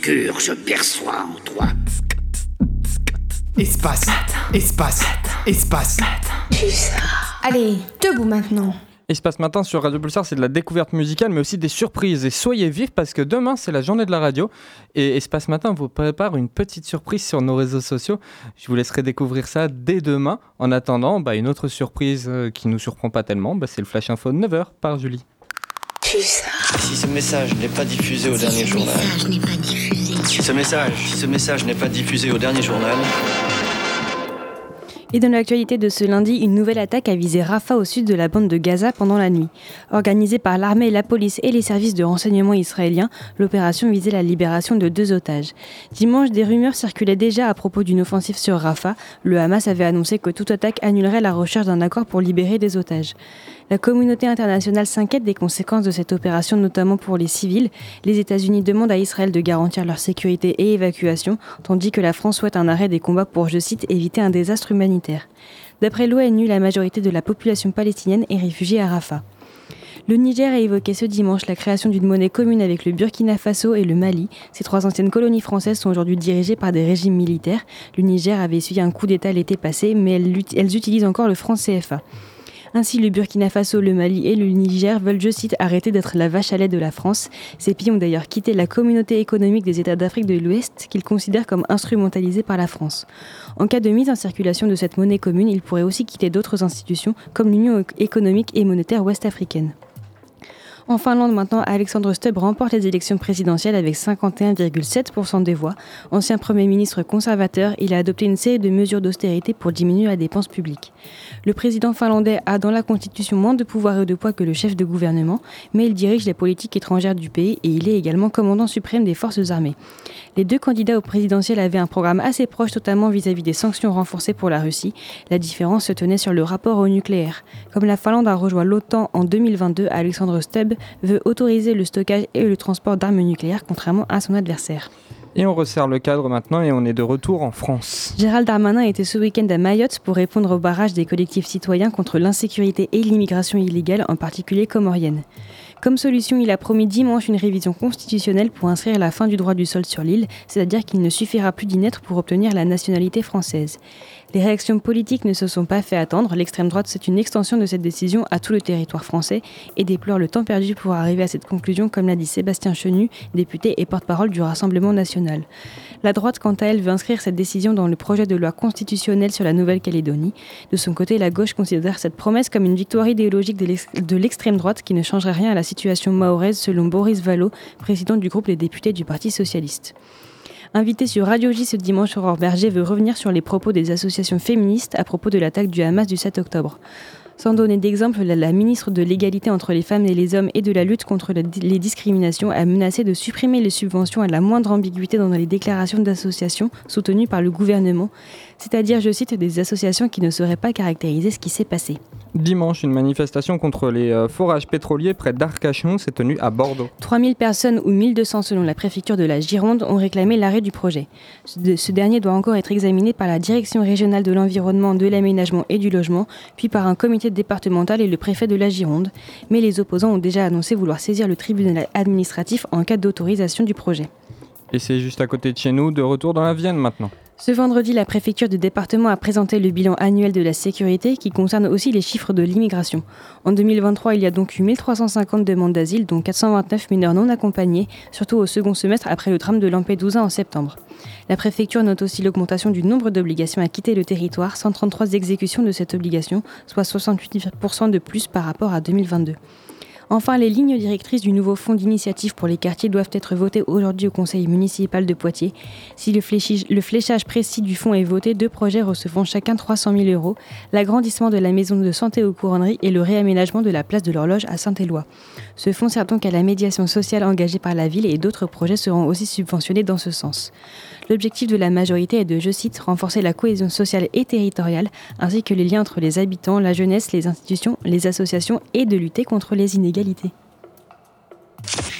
Obscur se perçoit en toi. Espace, espace, espace. Allez, debout maintenant. Espace Matin sur Radio Pulsar, c'est de la découverte musicale, mais aussi des surprises. Et soyez vifs parce que demain, c'est la journée de la radio. Et Espace Matin vous prépare une petite surprise sur nos réseaux sociaux. Je vous laisserai découvrir ça dès demain. En attendant, bah, une autre surprise euh, qui nous surprend pas tellement, bah, c'est le Flash Info de 9h par Julie. Si ce message n'est pas diffusé au dernier journal. Si ce message, si ce message n'est pas diffusé au dernier journal. Et dans l'actualité de ce lundi, une nouvelle attaque a visé Rafah au sud de la bande de Gaza pendant la nuit. Organisée par l'armée, la police et les services de renseignement israéliens, l'opération visait la libération de deux otages. Dimanche, des rumeurs circulaient déjà à propos d'une offensive sur Rafah. Le Hamas avait annoncé que toute attaque annulerait la recherche d'un accord pour libérer des otages. La communauté internationale s'inquiète des conséquences de cette opération, notamment pour les civils. Les États-Unis demandent à Israël de garantir leur sécurité et évacuation, tandis que la France souhaite un arrêt des combats pour, je cite, éviter un désastre humanitaire. D'après l'ONU, la majorité de la population palestinienne est réfugiée à Rafah. Le Niger a évoqué ce dimanche la création d'une monnaie commune avec le Burkina Faso et le Mali. Ces trois anciennes colonies françaises sont aujourd'hui dirigées par des régimes militaires. Le Niger avait essuyé un coup d'État l'été passé, mais elles, elles utilisent encore le franc CFA. Ainsi, le Burkina Faso, le Mali et le Niger veulent, je cite, arrêter d'être la vache à lait de la France. Ces pays ont d'ailleurs quitté la communauté économique des États d'Afrique de l'Ouest, qu'ils considèrent comme instrumentalisée par la France. En cas de mise en circulation de cette monnaie commune, ils pourraient aussi quitter d'autres institutions, comme l'Union économique et monétaire ouest-africaine. En Finlande, maintenant, Alexandre Stubb remporte les élections présidentielles avec 51,7% des voix. Ancien Premier ministre conservateur, il a adopté une série de mesures d'austérité pour diminuer la dépense publique. Le président finlandais a dans la Constitution moins de pouvoir et de poids que le chef de gouvernement, mais il dirige les politiques étrangères du pays et il est également commandant suprême des forces armées. Les deux candidats au présidentiel avaient un programme assez proche, notamment vis-à-vis des sanctions renforcées pour la Russie. La différence se tenait sur le rapport au nucléaire. Comme la Finlande a rejoint l'OTAN en 2022, Alexandre Stubb veut autoriser le stockage et le transport d'armes nucléaires, contrairement à son adversaire. Et on resserre le cadre maintenant et on est de retour en France. Gérald Darmanin était ce week-end à Mayotte pour répondre au barrage des collectifs citoyens contre l'insécurité et l'immigration illégale, en particulier comorienne. Comme solution, il a promis dimanche une révision constitutionnelle pour inscrire la fin du droit du sol sur l'île, c'est-à-dire qu'il ne suffira plus d'y naître pour obtenir la nationalité française. Les réactions politiques ne se sont pas fait attendre. L'extrême droite, c'est une extension de cette décision à tout le territoire français et déplore le temps perdu pour arriver à cette conclusion, comme l'a dit Sébastien Chenu, député et porte-parole du Rassemblement national. La droite, quant à elle, veut inscrire cette décision dans le projet de loi constitutionnelle sur la Nouvelle-Calédonie. De son côté, la gauche considère cette promesse comme une victoire idéologique de l'ex- de l'extrême droite qui ne changerait rien à la situation mahoraise, selon Boris Vallot, président du groupe des députés du Parti socialiste. Invité sur Radio J ce dimanche, Aurore Berger veut revenir sur les propos des associations féministes à propos de l'attaque du Hamas du 7 octobre. Sans donner d'exemple, la, ministre de l'égalité entre les femmes et les hommes et de la lutte contre les discriminations a menacé de supprimer les subventions à la moindre ambiguïté dans les déclarations d'associations soutenues par le gouvernement, c'est-à-dire, je cite, des associations qui ne sauraient pas caractériser ce qui s'est passé. Dimanche, une manifestation contre les euh, forages pétroliers près d'Arcachon s'est tenue à Bordeaux. 3000 personnes ou 1200 selon la préfecture de la Gironde ont réclamé l'arrêt du projet. Ce, de- ce dernier doit encore être examiné par la Direction régionale de l'environnement, de l'aménagement et du logement, puis par un comité départemental et le préfet de la Gironde. Mais les opposants ont déjà annoncé vouloir saisir le tribunal administratif en cas d'autorisation du projet. Et c'est juste à côté de chez nous, de retour dans la Vienne maintenant. Ce vendredi, la préfecture du département a présenté le bilan annuel de la sécurité qui concerne aussi les chiffres de l'immigration. En 2023, il y a donc eu 1350 demandes d'asile, dont 429 mineurs non accompagnés, surtout au second semestre après le drame de Lampedusa en septembre. La préfecture note aussi l'augmentation du nombre d'obligations à quitter le territoire, 133 exécutions de cette obligation, soit 68% de plus par rapport à 2022. Enfin, les lignes directrices du nouveau fonds d'initiative pour les quartiers doivent être votées aujourd'hui au conseil municipal de Poitiers. Si le fléchage, précis du fonds est voté, deux projets recevant chacun 300 000 euros, l'agrandissement de la maison de santé aux couronneries et le réaménagement de la place de l'horloge à Saint-Éloi. Ce fonds sert donc à la médiation sociale engagée par la ville et d'autres projets seront aussi subventionnés dans ce sens. L'objectif de la majorité est de, je cite, renforcer la cohésion sociale et territoriale, ainsi que les liens entre les habitants, la jeunesse, les institutions, les associations et de lutter contre les inégalités.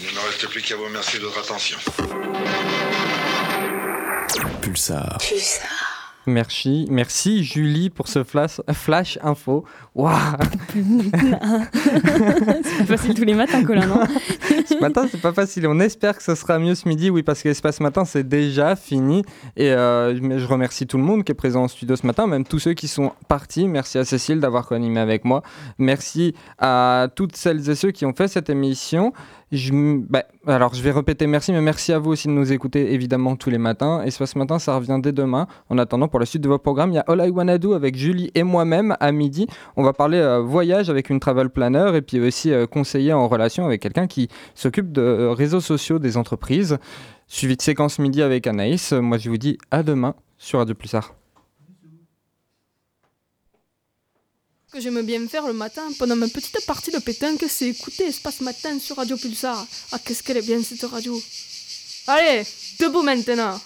Il ne me reste plus qu'à vous remercier de votre attention. Pulsar. Merci, merci Julie pour ce flash, flash info. Waouh c'est pas facile tous les matins, Colin, non Ce matin, c'est pas facile. On espère que ce sera mieux ce midi, oui, parce que l'espace matin, c'est déjà fini. Et euh, je remercie tout le monde qui est présent en studio ce matin, même tous ceux qui sont partis. Merci à Cécile d'avoir co-animé avec moi. Merci à toutes celles et ceux qui ont fait cette émission. Je, bah, alors, je vais répéter merci, mais merci à vous aussi de nous écouter évidemment tous les matins. Et ce matin, ça revient dès demain. En attendant, pour la suite de vos programmes, il y a All I Wanna Do avec Julie et moi-même à midi. On va parler euh, voyage avec une travel planner et puis aussi euh, conseiller en relation avec quelqu'un qui s'occupe de euh, réseaux sociaux des entreprises. Suivi de séquence midi avec Anaïs. Moi, je vous dis à demain sur Radio Pulsar. Que j'aime bien faire le matin pendant ma petite partie de pétanque, c'est écouter Espace Matin sur Radio Pulsar. Ah, qu'est-ce qu'elle est bien cette radio. Allez, debout maintenant